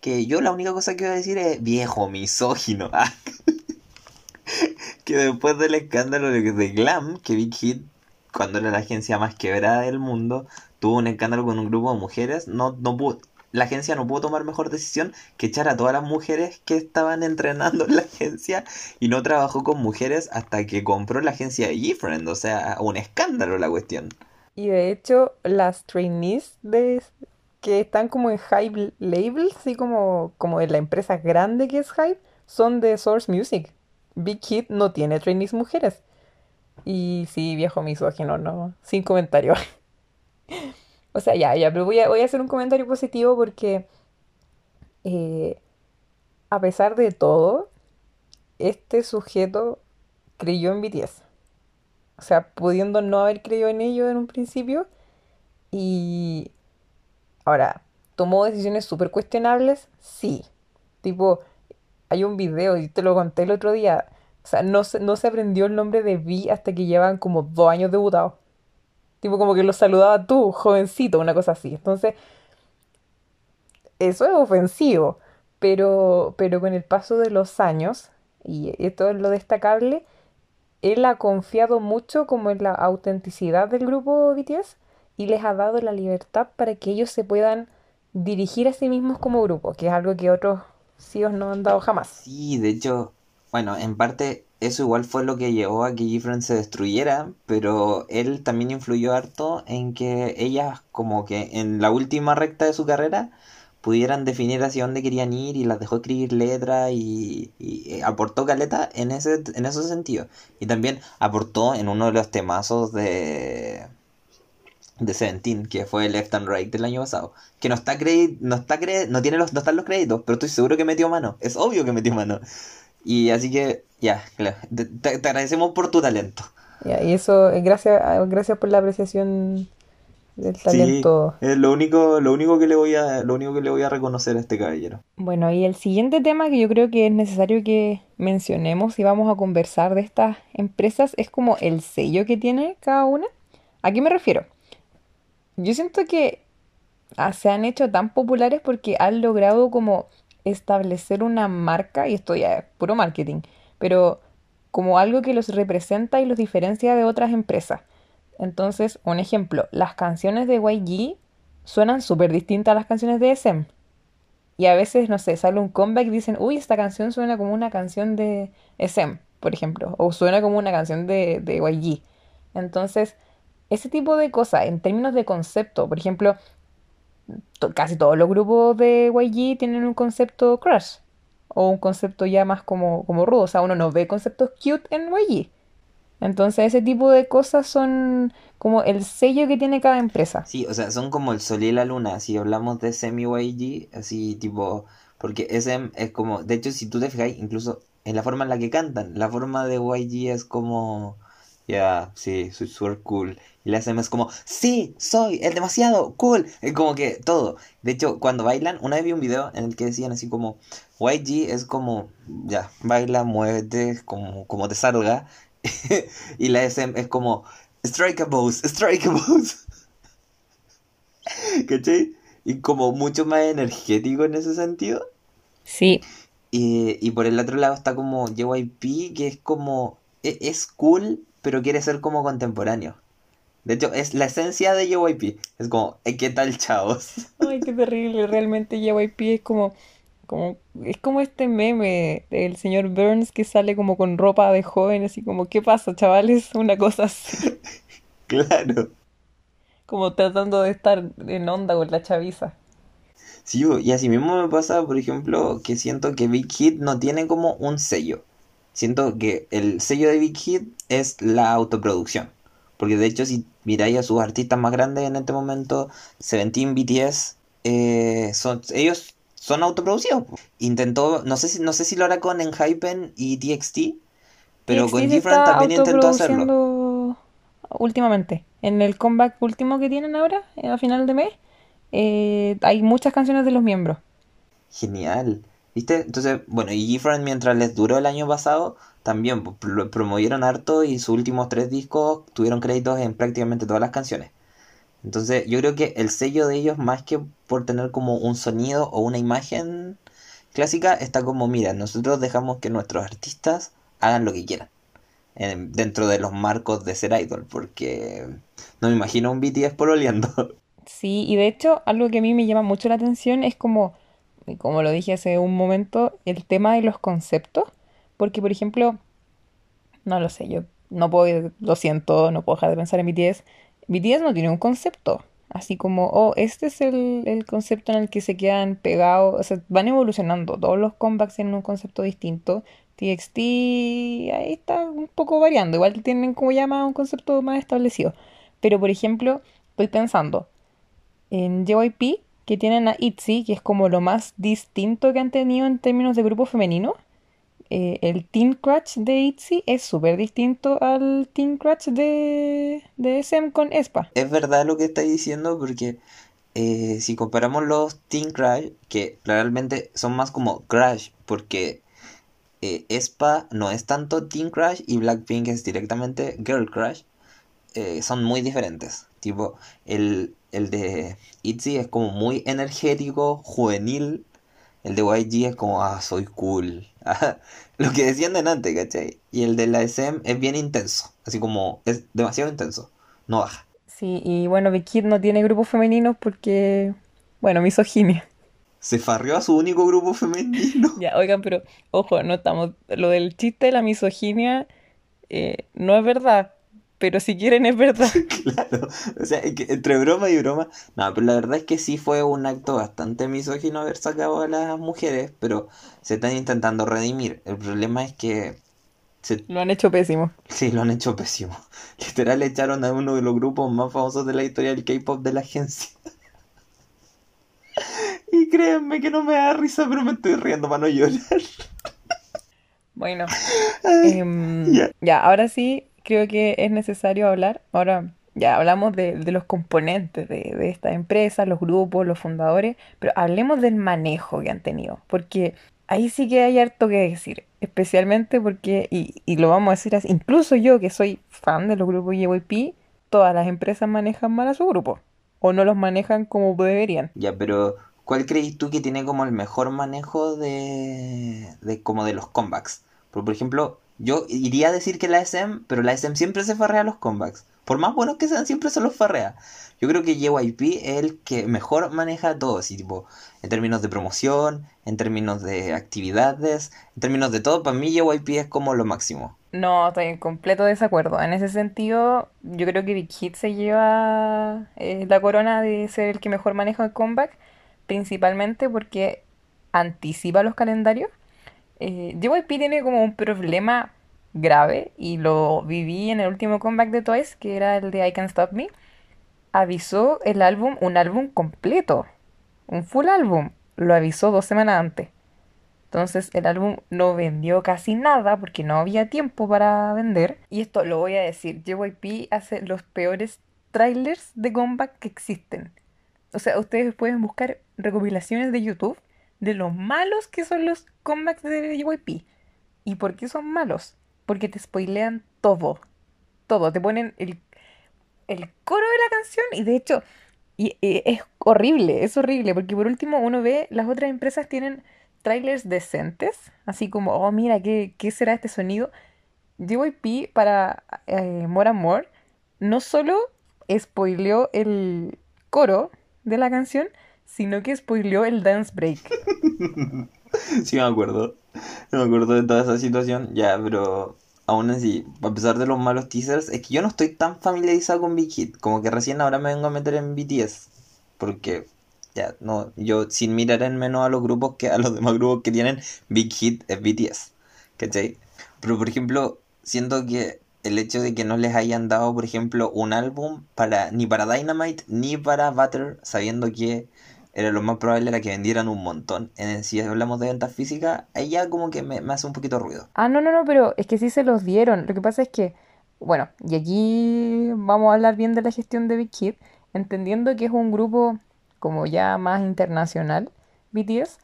Que yo la única cosa que voy a decir es viejo misógino. [laughs] que después del escándalo de Glam, que Big Hit, cuando era la agencia más quebrada del mundo, tuvo un escándalo con un grupo de mujeres, no, no pudo, la agencia no pudo tomar mejor decisión que echar a todas las mujeres que estaban entrenando en la agencia y no trabajó con mujeres hasta que compró la agencia de GFriend. O sea, un escándalo la cuestión. Y de hecho, las trainees de, que están como en Hype Label, así como, como en la empresa grande que es Hype, son de Source Music. Big Hit no tiene trainees mujeres. Y sí, viejo misógino, no, sin comentario. [laughs] O sea, ya, ya, pero voy a, voy a hacer un comentario positivo porque eh, a pesar de todo, este sujeto creyó en BTS. O sea, pudiendo no haber creído en ellos en un principio. Y ahora, ¿tomó decisiones súper cuestionables? Sí. Tipo, hay un video, y te lo conté el otro día. O sea, no se, no se aprendió el nombre de V hasta que llevan como dos años debutados. Tipo como que lo saludaba tú, jovencito, una cosa así. Entonces, eso es ofensivo. Pero, pero con el paso de los años, y esto es lo destacable, él ha confiado mucho como en la autenticidad del grupo BTS y les ha dado la libertad para que ellos se puedan dirigir a sí mismos como grupo, que es algo que otros CEOs no han dado jamás. Sí, de hecho, bueno, en parte eso igual fue lo que llevó a que Gifren se destruyera, pero él también influyó harto en que ellas, como que en la última recta de su carrera, pudieran definir hacia dónde querían ir y las dejó escribir letras y, y aportó caleta en ese, en ese sentido. Y también aportó en uno de los temazos de de Seventeen, que fue Left and Right del año pasado, que no está credit, no está cre no tiene los, no están los créditos, pero estoy seguro que metió mano, es obvio que metió mano. Y así que, ya, te, agradecemos por tu talento. y eso, eh, gracias, gracias por la apreciación del talento. es lo único, lo único que le voy a, lo único que le voy a reconocer a este caballero. Bueno, y el siguiente tema que yo creo que es necesario que mencionemos y vamos a conversar de estas empresas es como el sello que tiene cada una. ¿A qué me refiero? Yo siento que ah, se han hecho tan populares porque han logrado como establecer una marca, y esto ya es puro marketing, pero como algo que los representa y los diferencia de otras empresas. Entonces, un ejemplo, las canciones de YG suenan súper distintas a las canciones de SM. Y a veces, no sé, sale un comeback y dicen, uy, esta canción suena como una canción de SM, por ejemplo, o suena como una canción de, de YG. Entonces, ese tipo de cosas en términos de concepto, por ejemplo, casi todos los grupos de YG tienen un concepto crush o un concepto ya más como, como rudo, o sea, uno no ve conceptos cute en YG. Entonces ese tipo de cosas son como el sello que tiene cada empresa. Sí, o sea, son como el sol y la luna, si hablamos de semi YG, así tipo, porque SM es como, de hecho si tú te fijas, incluso en la forma en la que cantan, la forma de YG es como ya, sí, soy super cool. Y la SM es como, sí, soy el demasiado cool. Es como que todo. De hecho, cuando bailan, una vez vi un video en el que decían así como, YG es como, ya, baila, muévete, como, como te salga. [laughs] y la SM es como, strike a pose, strike a pose. [laughs] ¿Cachai? Y como mucho más energético en ese sentido. Sí. Y, y por el otro lado está como JYP, que es como, e, es cool, pero quiere ser como contemporáneo. De hecho, es la esencia de JYP. Es como, ¿qué tal, chavos? [laughs] Ay, qué terrible. Realmente JYP es como, como, es como este meme del señor Burns que sale como con ropa de joven, así como, ¿qué pasa, chavales? [laughs] Una cosa así. [laughs] claro. Como tratando de estar en onda con la chaviza. Sí, y así mismo me pasa, por ejemplo, que siento que Big Hit no tiene como un sello. Siento que el sello de Big Hit es la autoproducción. Porque de hecho, si miráis a sus artistas más grandes en este momento, Seventeen, BTS, eh, son, ellos son autoproducidos. Intentó, no sé si, no sé si lo hará con Enhypen y TXT, pero con Different también intentó hacerlo. Últimamente, en el comeback último que tienen ahora, a final de mes, eh, hay muchas canciones de los miembros. Genial. ¿Viste? Entonces, bueno, y Different mientras les duró el año pasado, también pues, promovieron harto y sus últimos tres discos tuvieron créditos en prácticamente todas las canciones. Entonces, yo creo que el sello de ellos, más que por tener como un sonido o una imagen clásica, está como, mira, nosotros dejamos que nuestros artistas hagan lo que quieran. dentro de los marcos de ser idol, porque no me imagino un BTS pololeando. Sí, y de hecho, algo que a mí me llama mucho la atención es como como lo dije hace un momento, el tema de los conceptos. Porque, por ejemplo, no lo sé, yo no puedo, lo siento, no puedo dejar de pensar en BTS. BTS no tiene un concepto. Así como, oh, este es el, concepto en el que se quedan pegados. O sea, van evolucionando. Todos los comebacks tienen un concepto distinto. TXT ahí está un poco variando. Igual tienen como llama un concepto más establecido. Pero, por ejemplo, estoy pensando en JYP que tienen a ITZY, que es como lo más distinto que han tenido en términos de grupo femenino. Eh, el Teen Crush de ITZY es súper distinto al Teen Crush de, de SM con ESPA. Es verdad lo que estáis diciendo porque eh, si comparamos los Teen Crush, que realmente son más como Crush, porque eh, ESPA no es tanto Teen Crush y Blackpink es directamente Girl Crush, son muy diferentes. Tipo, el, el de ITZY es como muy energético, juvenil. El de YG es como, ah, soy cool. [laughs] Lo que decían de antes, ¿cachai? Y el de la SM es bien intenso. Así como, es demasiado intenso. No baja. Sí, y bueno, Big no tiene grupos femeninos porque, bueno, misoginia. Se farreó a su único grupo femenino. [laughs] Ya, oigan, pero ojo, no estamos. Lo del chiste de la misoginia eh, no es verdad. Pero si quieren es verdad. [laughs] claro. O sea, entre broma y broma. No, pero la verdad es que sí fue un acto bastante misógino haber sacado a las mujeres. Pero se están intentando redimir. El problema es que. Lo han hecho pésimo. Sí, lo han hecho pésimo. [laughs] Literal echaron a uno de los grupos más famosos de la historia del K-pop de la agencia. [laughs] y créanme que no me da risa, pero me estoy riendo para no llorar. Bueno, em, ya, ahora sí creo que es necesario hablar. Ahora ya hablamos de, los componentes de, de esta empresa, los grupos, los fundadores, pero hablemos del manejo que han tenido, porque ahí sí que hay harto que decir, especialmente porque, y, y lo vamos a decir así, incluso yo que soy fan de los grupos JYP, todas las empresas manejan mal a su grupo, o no los manejan como deberían. Ya, pero ¿cuál crees tú que tiene como el mejor manejo de, de como de los comebacks? Por, por ejemplo, yo iría a decir que la SM, pero la SM siempre se farrea los comebacks. Por más buenos que sean, siempre se los farrea. Yo creo que JYP es el que mejor maneja todo, así tipo, en términos de promoción, en términos de actividades, en términos de todo, para mí JYP es como lo máximo. No, estoy en completo desacuerdo. En ese sentido, yo creo que Big Hit se lleva eh, la corona de ser el que mejor maneja el comeback, principalmente porque anticipa los calendarios. Eh, JYP tiene como un problema grave y lo viví en el último comeback de Twice, que era el de I Can't Stop Me. Avisó el álbum, un álbum completo, un full álbum, lo avisó dos semanas antes. Entonces el álbum no vendió casi nada porque no había tiempo para vender. Y esto lo voy a decir, JYP hace los peores trailers de comeback que existen. O sea, ustedes pueden buscar recopilaciones de YouTube de lo malos que son los comebacks de JYP. ¿Y por qué son malos? Porque te spoilean todo. Todo. Te ponen el, el coro de la canción y de hecho y, es horrible, es horrible. Porque por último uno ve, las otras empresas tienen trailers decentes. Así como, oh mira, ¿qué, qué será este sonido? JYP para eh, More and More no solo spoileó el coro de la canción, sino que spoileó el dance break. [laughs] sí, me acuerdo. Me acuerdo de toda esa situación. Ya, pero aún así, a pesar de los malos teasers, es que yo no estoy tan familiarizado con Big Hit. Como que recién ahora me vengo a meter en BTS. Porque, ya, no, yo sin mirar en menos a los grupos que a los demás grupos que tienen Big Hit es BTS. ¿Cachai? Pero por ejemplo, siento que el hecho de que no les hayan dado, por ejemplo, un álbum para ni para Dynamite ni para Butter, sabiendo que era lo más probable era que vendieran un montón. En, si hablamos de ventas físicas, ahí ya como que me, hace un poquito ruido. Ah, no, no, no, pero es que sí se los dieron. Lo que pasa es que, bueno, y aquí vamos a hablar bien de la gestión de Big Kid, entendiendo que es un grupo como ya más internacional, BTS,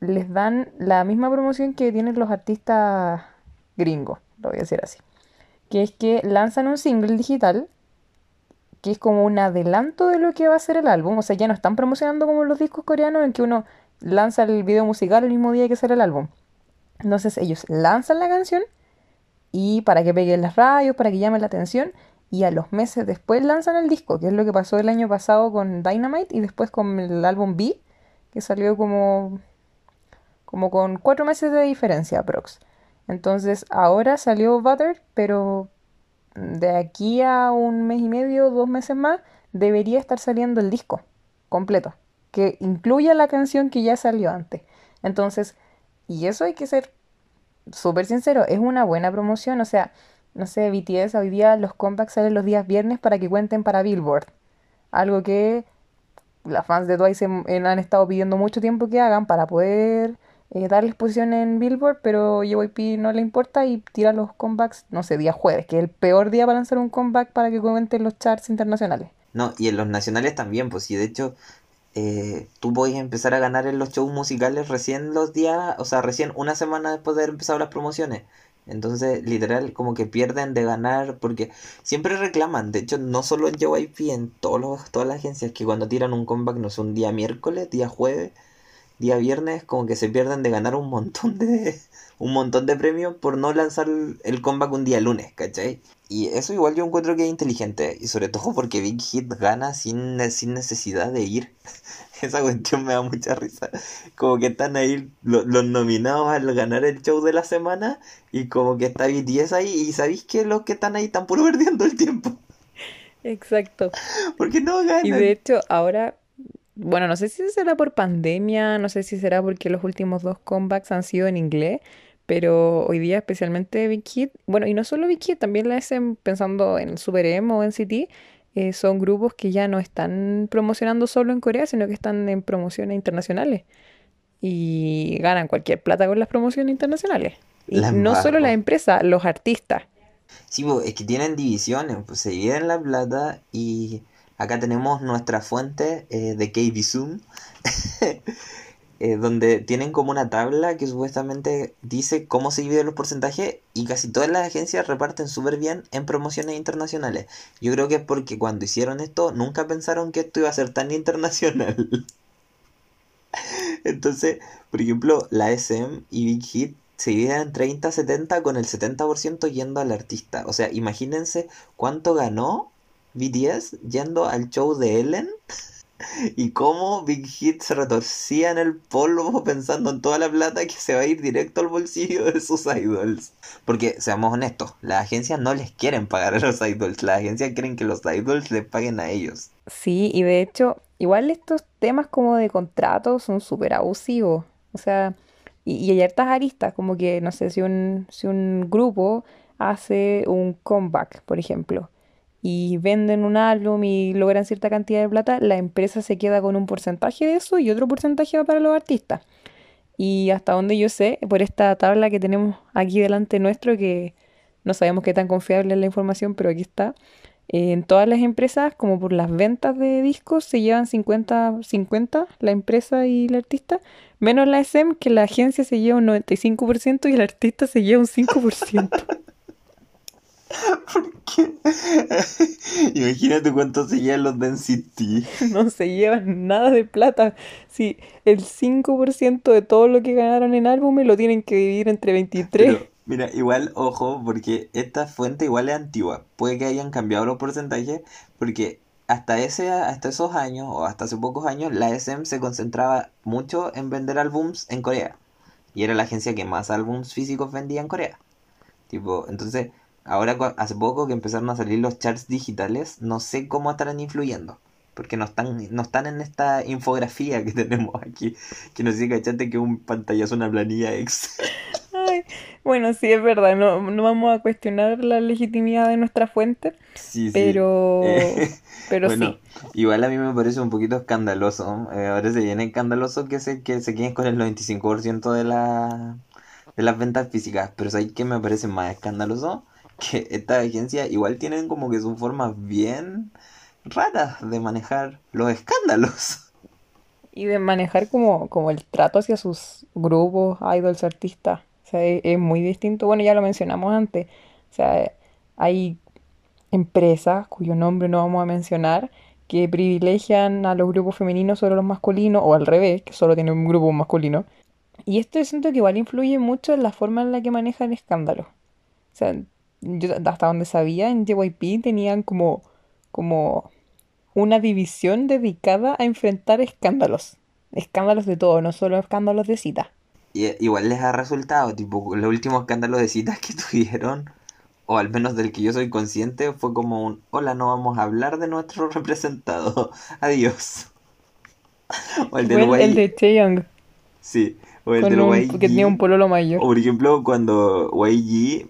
les dan la misma promoción que tienen los artistas gringos, lo voy a decir así. Que es que lanzan un single digital que es como un adelanto de lo que va a ser el álbum. O sea, ya no están promocionando como los discos coreanos en que uno lanza el video musical el mismo día que sale el álbum. Entonces ellos lanzan la canción y para que peguen las radios, para que llame la atención y a los meses después lanzan el disco, que es lo que pasó el año pasado con Dynamite y después con el álbum B, que salió como como con cuatro meses de diferencia, prox. Entonces ahora salió Butter, pero de aquí a un mes y medio, dos meses más, debería estar saliendo el disco completo, que incluya la canción que ya salió antes. Entonces, y eso hay que ser súper sincero, es una buena promoción, o sea, no sé, BTS hoy día los compacts salen los días viernes para que cuenten para Billboard, algo que las fans de Twice han estado pidiendo mucho tiempo que hagan para poder eh, darle exposición en Billboard, pero JYP no le importa y tira los comebacks, no sé, día jueves, que es el peor día para lanzar un comeback para que comenten los charts internacionales. No, y en los nacionales también, pues sí, de hecho, eh, tú puedes empezar a ganar en los shows musicales recién los días, o sea, recién una semana después de haber empezado las promociones. Entonces, literal, como que pierden de ganar, porque siempre reclaman, de hecho, no solo en JYP, en todos los, todas las agencias, que cuando tiran un comeback, no sé, un día miércoles, día jueves, día viernes como que se pierden de ganar un montón de [laughs] un montón de premios por no lanzar el comeback un día lunes, ¿cachai? Y eso igual yo encuentro que es inteligente y sobre todo porque Big Hit gana sin, sin necesidad de ir. [laughs] Esa cuestión me da mucha risa. Como que están ahí los, nominados al ganar el show de la semana y como que está BTS ahí y sabéis que los que están ahí están puro [laughs] perdiendo el tiempo. Exacto. Porque no ganan. Y de hecho ahora, bueno, no sé si será por pandemia, no sé si será porque los últimos dos comebacks han sido en inglés, pero hoy día especialmente Big Hit, bueno, y no solo Big Hit, también la SM pensando en Super Emo o en City, eh, son grupos que ya no están promocionando solo en Corea, sino que están en promociones internacionales. Y ganan cualquier plata con las promociones internacionales. Y no solo la empresa, los artistas. Sí, es que tienen divisiones, pues se dividen la plata y acá tenemos nuestra fuente eh, de KB Zoom, [laughs] eh, donde tienen como una tabla que supuestamente dice cómo se dividen los porcentajes y casi todas las agencias reparten súper bien en promociones internacionales. Yo creo que es porque cuando hicieron esto nunca pensaron que esto iba a ser tan internacional. [laughs] Entonces, por ejemplo, la SM y Big Hit se dividen en 30-70 con el 70% yendo al artista. O sea, imagínense cuánto ganó BTS yendo al show de Ellen [laughs] y cómo Big Hit se retorcía en el polvo [laughs] pensando en toda la plata que se va a ir directo al bolsillo de sus idols. Porque, seamos honestos, las agencias no les quieren pagar a los idols, las agencias quieren que los idols les paguen a ellos. Sí, y de hecho, igual estos temas como de contratos son súper abusivos. O sea, y, hay hartas aristas, como que, no sé, si un, si un grupo hace un comeback, por ejemplo y venden un álbum y logran cierta cantidad de plata, la empresa se queda con un porcentaje de eso y otro porcentaje va para los artistas. Y hasta donde yo sé, por esta tabla que tenemos aquí delante nuestro, que no sabemos qué tan confiable es la información, pero aquí está, en todas las empresas, como por las ventas de discos, se llevan 50-50 la empresa y el artista, menos la SM, que la agencia se lleva un 95% y el artista se lleva un 5%. [laughs] ¿Por qué? [laughs] Imagínate cuánto se llevan los Density. [laughs] No se llevan nada de plata. Si el 5% de todo lo que ganaron en álbumes lo tienen que dividir entre 23. mira, igual, ojo, porque esta fuente igual es antigua. Puede que hayan cambiado los porcentajes, porque hasta, ese, hasta esos años, o hasta hace pocos años, la SM se concentraba mucho en vender álbums en Corea. Y era la agencia que más álbums físicos vendía en Corea. Tipo, entonces Ahora, hace poco que empezaron a salir los charts digitales, no sé cómo estarán influyendo. Porque no están, no están en esta infografía que [laughs] tenemos aquí. Que nos dice, cachate que un pantallazo, una planilla Excel. bueno, sí, es verdad. No, no, vamos a cuestionar la legitimidad de nuestra fuente. Sí, pero, eh, [laughs] pero bueno, Igual a mí me parece un poquito escandaloso. Eh, ahora se viene escandaloso que se, que se queden con el 95% de, la, de las ventas físicas. Pero ¿sabes qué me parece más escandaloso? Que esta agencia igual tienen como que son formas bien raras de manejar los escándalos. Y de manejar como, como el trato hacia sus grupos, idols, artistas. O sea, es, muy distinto. Bueno, ya lo mencionamos antes. O sea, hay empresas cuyo nombre no vamos a mencionar que privilegian a los grupos femeninos sobre los masculinos o al revés, que solo tienen un grupo masculino. Y esto siento que igual influye mucho en la forma en la que manejan escándalos. O sea, yo hasta donde sabía, en JYP tenían como, como una división dedicada a enfrentar escándalos. Escándalos de todo, no solo escándalos de cita. Y, igual les ha resultado, tipo, los últimos escándalos de citas que [laughs] tuvieron, o al menos del que yo soy consciente, fue como un, hola, no vamos a hablar de nuestro [laughs] representado, adiós. [laughs] o el, del el, de. Sí, o el YG. Porque tenía un pololo mayor. O por ejemplo, cuando YG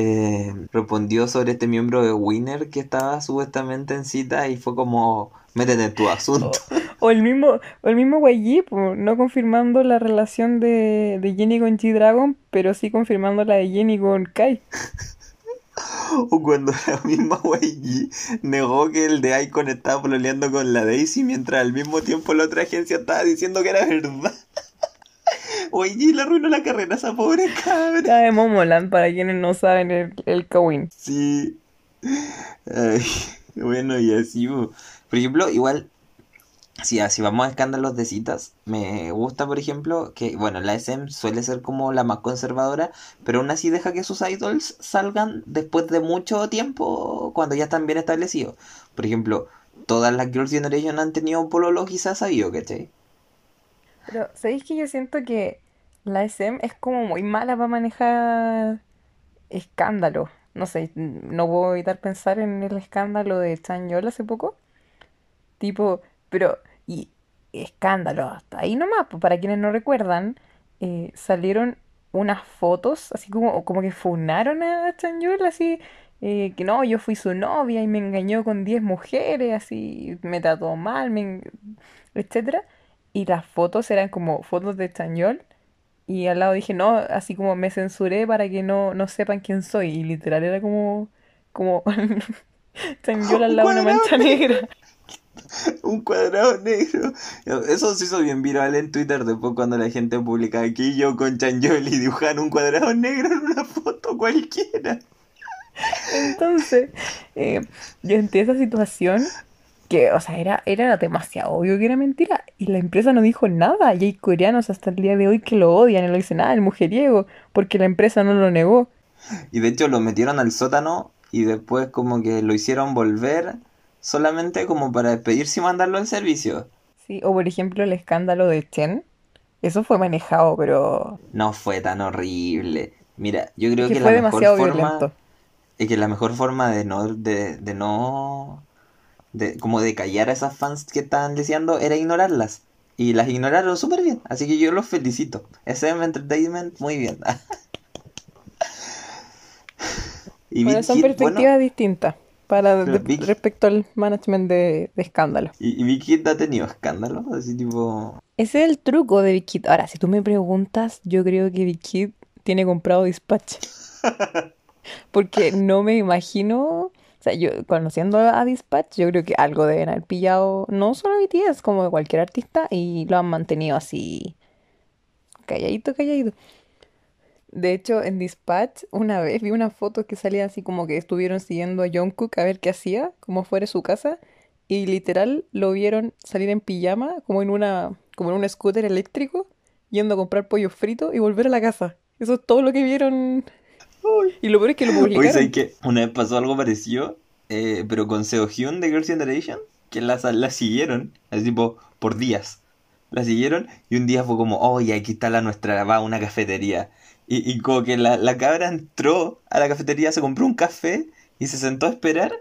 eh, respondió sobre este miembro de Winner que estaba supuestamente en cita y fue como, métete en tu asunto. [laughs] O, el mismo, o el mismo YG, no confirmando la relación de, de Jenny con G-Dragon, pero sí confirmando la de Jenny con Kai. [laughs] O cuando la misma YG negó que el de Icon estaba pololeando con la Daisy mientras al mismo tiempo la otra agencia estaba diciendo que era verdad. [laughs] Oye, le arruinó la carrera esa pobre cabra. Ya de Momoland, para quienes no saben el, el Kawin. Sí. bueno, y así, por ejemplo, igual Sí, así vamos a escándalos de citas. Me gusta, por ejemplo, que, bueno, la SM suele ser como la más conservadora, pero aún así deja que sus idols salgan después de mucho tiempo, cuando ya están bien establecidos. Por ejemplo, todas las Girls' Generation han tenido un pololo quizás sabido, ¿cachai? Pero, ¿sabéis que yo siento que la SM es como muy mala para manejar escándalos? No sé, no puedo evitar pensar en el escándalo de Chanyeol hace poco. Tipo, pero, y escándalo, hasta ahí nomás, para quienes no recuerdan, eh, salieron unas fotos, así como, como que funaron a Chanyeol, así, eh, que no, yo fui su novia y me engañó con 10 mujeres, así, me trató mal, me, etcétera. Y las fotos eran como fotos de Chanyeol. Y al lado dije, no, así como me censuré para que no, no sepan quién soy. Y literal era como, como [laughs] Chanyeol al lado de una mancha negra. [laughs] Un cuadrado negro. Eso se hizo bien viral en Twitter después cuando la gente publicaba aquí yo con Chanyeol y dibujan un cuadrado negro en una foto cualquiera. Entonces, eh, yo ante esa situación, que, o sea, era, era demasiado obvio que era mentira, y la empresa no dijo nada, y hay coreanos hasta el día de hoy que lo odian y no dicen nada, el mujeriego, porque la empresa no lo negó. Y de hecho lo metieron al sótano y después como que lo hicieron volver solamente como para despedirse y mandarlo al servicio. Sí, o por ejemplo el escándalo de Chen, eso fue manejado, pero... No fue tan horrible. Mira, yo creo que, que fue la demasiado mejor forma... Violento y que la mejor forma de no, de, de no, de, como de callar a esas fans que estaban deseando era ignorarlas. Y las ignoraron súper bien, así que yo los felicito. SM Entertainment, muy bien. [laughs] y bueno, son perspectivas distintas para respecto al management de, de escándalos. ¿Y, y ha tenido escándalos? Así tipo... Ese es el truco de Big Ahora, si tú me preguntas, yo creo que Big tiene comprado Dispatch. [laughs] Porque no me imagino, o sea, yo conociendo a Dispatch, yo creo que algo deben haber pillado, no solo a BTS, como cualquier artista, y lo han mantenido así, calladito, calladito. De hecho, en Dispatch, una vez vi una foto que salía así como que estuvieron siguiendo a Jungkook a ver qué hacía, como fuera su casa, y literal lo vieron salir en pijama, como en una, como en un scooter eléctrico, yendo a comprar pollo frito y volver a la casa. Eso es todo lo que vieron y lo peor es que lo publicaron. Oye, que una vez pasó algo parecido, eh, pero con Seo Hyun de Girls' Generation, que la, la siguieron, así tipo, por días. La siguieron y un día fue como, oye, aquí está la nuestra, va a una cafetería. Y, y como que la, la cabra entró a la cafetería, se compró un café y se sentó a esperar.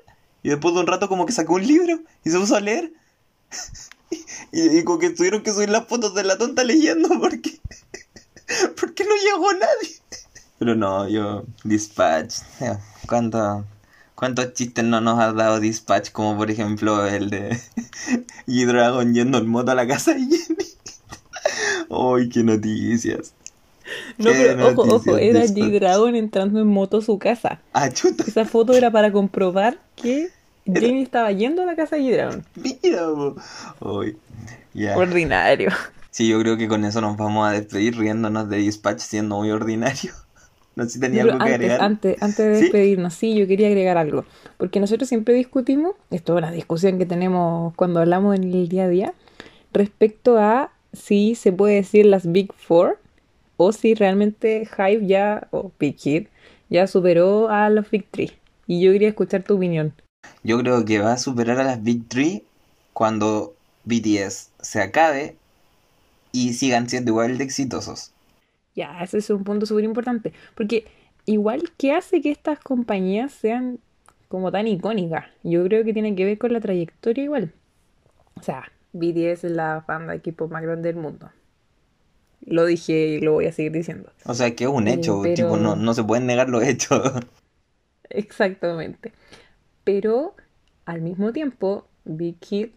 Y después de un rato como que sacó un libro y se puso a leer. [laughs] y, y, como que tuvieron que subir las fotos de la tonta leyendo porque, [laughs] porque no llegó nadie. Pero no, yo, Dispatch. ¿Cuánto, ¿Cuántos chistes no nos ha dado Dispatch? Como por ejemplo el de [laughs] G-Dragon yendo en moto a la casa de Jenny. [laughs] ¡Ay, qué noticias! No, pero ojo, ojo, era G-Dragon entrando en moto a su casa. Ah, chuta. Esa foto era para comprobar que [laughs] Jenny estaba yendo a la casa de G-Dragon. Mira, Ay, Ordinario. Sí, yo creo que con eso nos vamos a despedir riéndonos de Dispatch siendo muy ordinario. No sé si tenía algo que agregar. Antes, antes de despedirnos, ¿Sí? yo quería agregar algo. Porque nosotros siempre discutimos, esto es una discusión que tenemos cuando hablamos en el día a día, respecto a si se puede decir las Big Four o si realmente Hype ya, o Big Hit, ya superó a los Big Three. Y yo quería escuchar tu opinión. Yo creo que va a superar a las Big Three cuando BTS se acabe y sigan siendo igual de exitosos. Ya, ese es un punto súper importante. Porque igual, ¿qué hace que estas compañías sean como tan icónicas? Yo creo que tiene que ver con la trayectoria igual. O sea, BTS es la banda de equipo más grande del mundo. Lo dije y lo voy a seguir diciendo. O sea, que es un hecho, tipo, no, no se pueden negar los hechos. Exactamente. Pero al mismo tiempo, Big Kid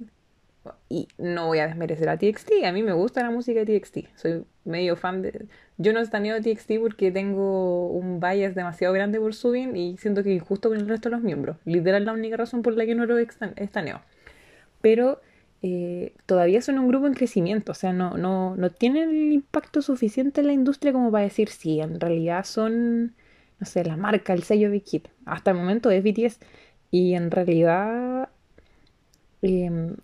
y no voy a desmerecer a TXT, a mí me gusta la música de TXT, soy medio fan de... Yo no estaneo a TXT porque tengo un bias demasiado grande por Subin y siento que injusto con el resto de los miembros. Literal la única razón por la que no lo estaneo. Pero eh, todavía son un grupo en crecimiento, o sea, no, no, no tienen el impacto suficiente en la industria como para decir, sí, en realidad son, no sé, la marca, el sello Big Hit. Hasta el momento es BTS y en realidad... Eh,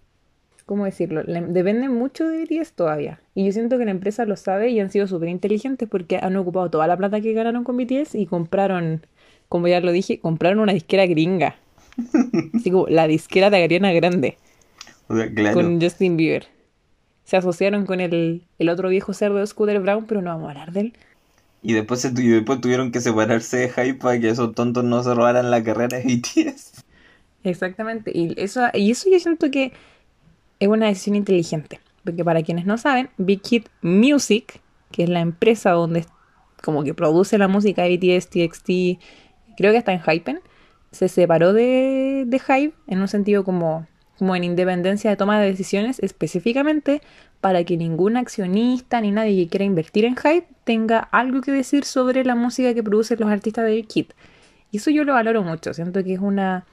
¿cómo decirlo? Le- dependen mucho de BTS todavía. Y yo siento que la empresa lo sabe y han sido súper inteligentes porque han ocupado toda la plata que ganaron con BTS y compraron, como ya lo dije, compraron una disquera gringa. [laughs] Así como la disquera de Ariana Grande O sea, claro. con Justin Bieber. Se asociaron con el, el otro viejo cerdo de Scooter Brown, pero no vamos a hablar de él. Y después, se y después tuvieron que separarse de Hype para que esos tontos no se robaran la carrera de BTS. Exactamente. Y eso, y eso yo siento que es una decisión inteligente. Porque para quienes no saben, Big Hit Music, que es la empresa donde como que produce la música de BTS, TXT, creo que está en Hypen, se separó de, de Hype en un sentido como, como en independencia de toma de decisiones, específicamente para que ningún accionista ni nadie que quiera invertir en Hype tenga algo que decir sobre la música que producen los artistas de Big Hit. Y eso yo lo valoro mucho, siento que es una,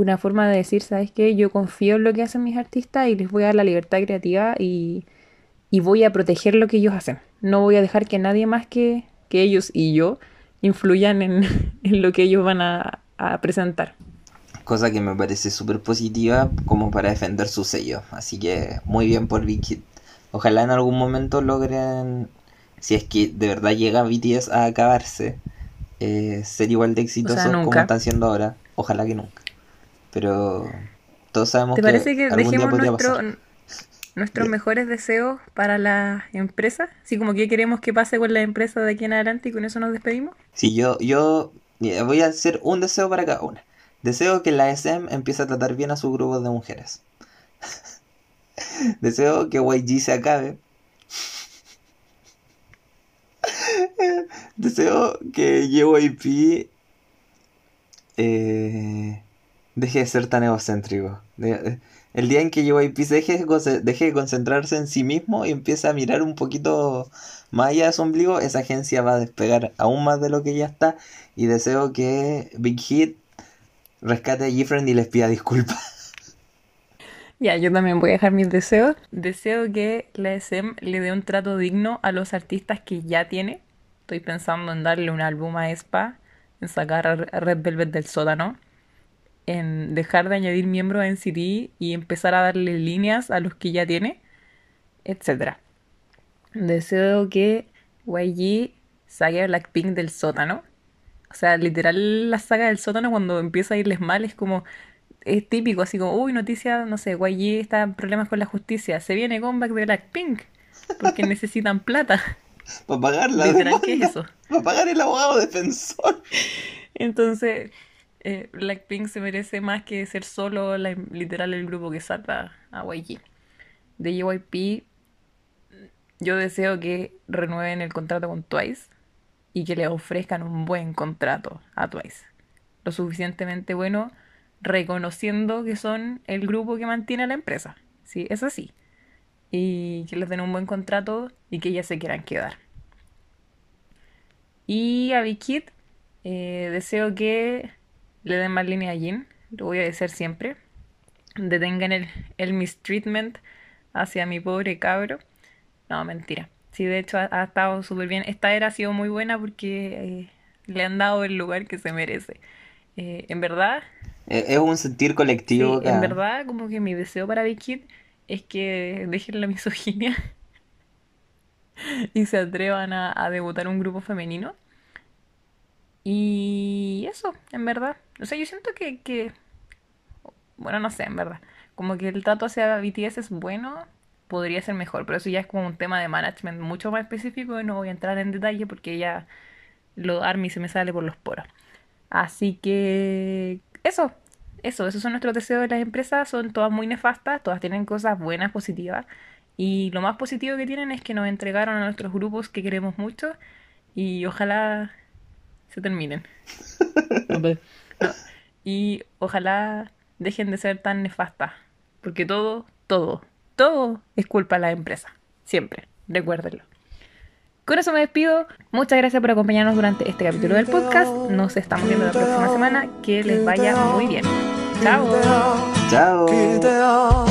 una forma de decir, ¿sabes qué? Yo confío en lo que hacen mis artistas y les voy a dar la libertad creativa y, y voy a proteger lo que ellos hacen. No voy a dejar que nadie más que, que ellos y yo influyan en, [laughs] en lo que ellos van a, a presentar. Cosa que me parece súper positiva como para defender su sello. Así que muy bien por Big. Ojalá en algún momento logren, si es que de verdad llega BTS a acabarse, eh, ser igual de exitosos como están siendo ahora. Ojalá que nunca. Pero todos sabemos ¿Te que parece que algún día dejemos nuestro, pasar. nuestros mejores deseos para la empresa? Así como que queremos que pase con la empresa de aquí en adelante y con eso nos despedimos. Sí, yo, yo voy a hacer un deseo para cada una. Deseo que la SM empiece a tratar bien a su grupo de mujeres. [laughs] Deseo que YG se acabe. [laughs] Deseo que JYP eh, deje de ser tan egocéntrico. De- el día en que JYP se deje, deje de concentrarse en sí mismo y empiece a mirar un poquito más allá de su ombligo, esa agencia va a despegar aún más de lo que ya está. Y deseo que Big Hit rescate a Gifren y les pida disculpas. [laughs] Ya, yo también voy a dejar mis deseos. Deseo que la SM le dé un trato digno a los artistas que ya tiene. Estoy pensando en darle un álbum a Espa, en sacar a Red Velvet del sótano, en dejar de añadir miembros en CD y empezar a darle líneas a los que ya tiene, etc. Deseo que YG saque a Blackpink del sótano. O sea, literal la saga del sótano cuando empieza a irles mal es como es típico, así como, uy, noticia, no sé, YG está en problemas con la justicia, se viene comeback de Blackpink porque necesitan plata. [laughs] Para pagar la Literal, ¿qué es eso? Para pagar el abogado defensor. Entonces, eh, Blackpink se merece más que ser solo literal el grupo que salva a YG. De JYP, yo deseo que renueven el contrato con Twice y que le ofrezcan un buen contrato a Twice. Lo suficientemente bueno, reconociendo que son el grupo que mantiene a la empresa. Sí, es así. Y que les den un buen contrato y que ya se quieran quedar. Y a Big Hit, eh, deseo que le den más línea a Jin, lo voy a decir siempre. Detengan el, el mistreatment hacia mi pobre cabro. No, mentira. Sí, de hecho ha, ha estado súper bien. Esta era ha sido muy buena porque eh, le han dado el lugar que se merece. Eh, en verdad, Eh, Es un sentir colectivo sí, en verdad, como que mi deseo para Big Hit es que dejen la misoginia [laughs] y se atrevan a, a debutar un grupo femenino. Y eso, en verdad. O sea, yo siento que, que, bueno, no sé, en verdad. Como que el trato hacia BTS es bueno, podría ser mejor, pero eso ya es como un tema de management mucho más específico y no voy a entrar en detalle porque ya lo ARMY se me sale por los poros. Así que eso, eso, esos son nuestros deseos de las empresas, son todas muy nefastas, todas tienen cosas buenas, positivas. Y lo más positivo que tienen es que nos entregaron a nuestros grupos que queremos mucho y ojalá se terminen. [laughs] Y ojalá dejen de ser tan nefastas, porque todo, todo, todo es culpa de la empresa. Siempre, recuérdenlo. Con eso me despido. Muchas gracias por acompañarnos durante este capítulo del podcast. Nos estamos viendo la próxima semana. Que les vaya muy bien. Chao. Chao.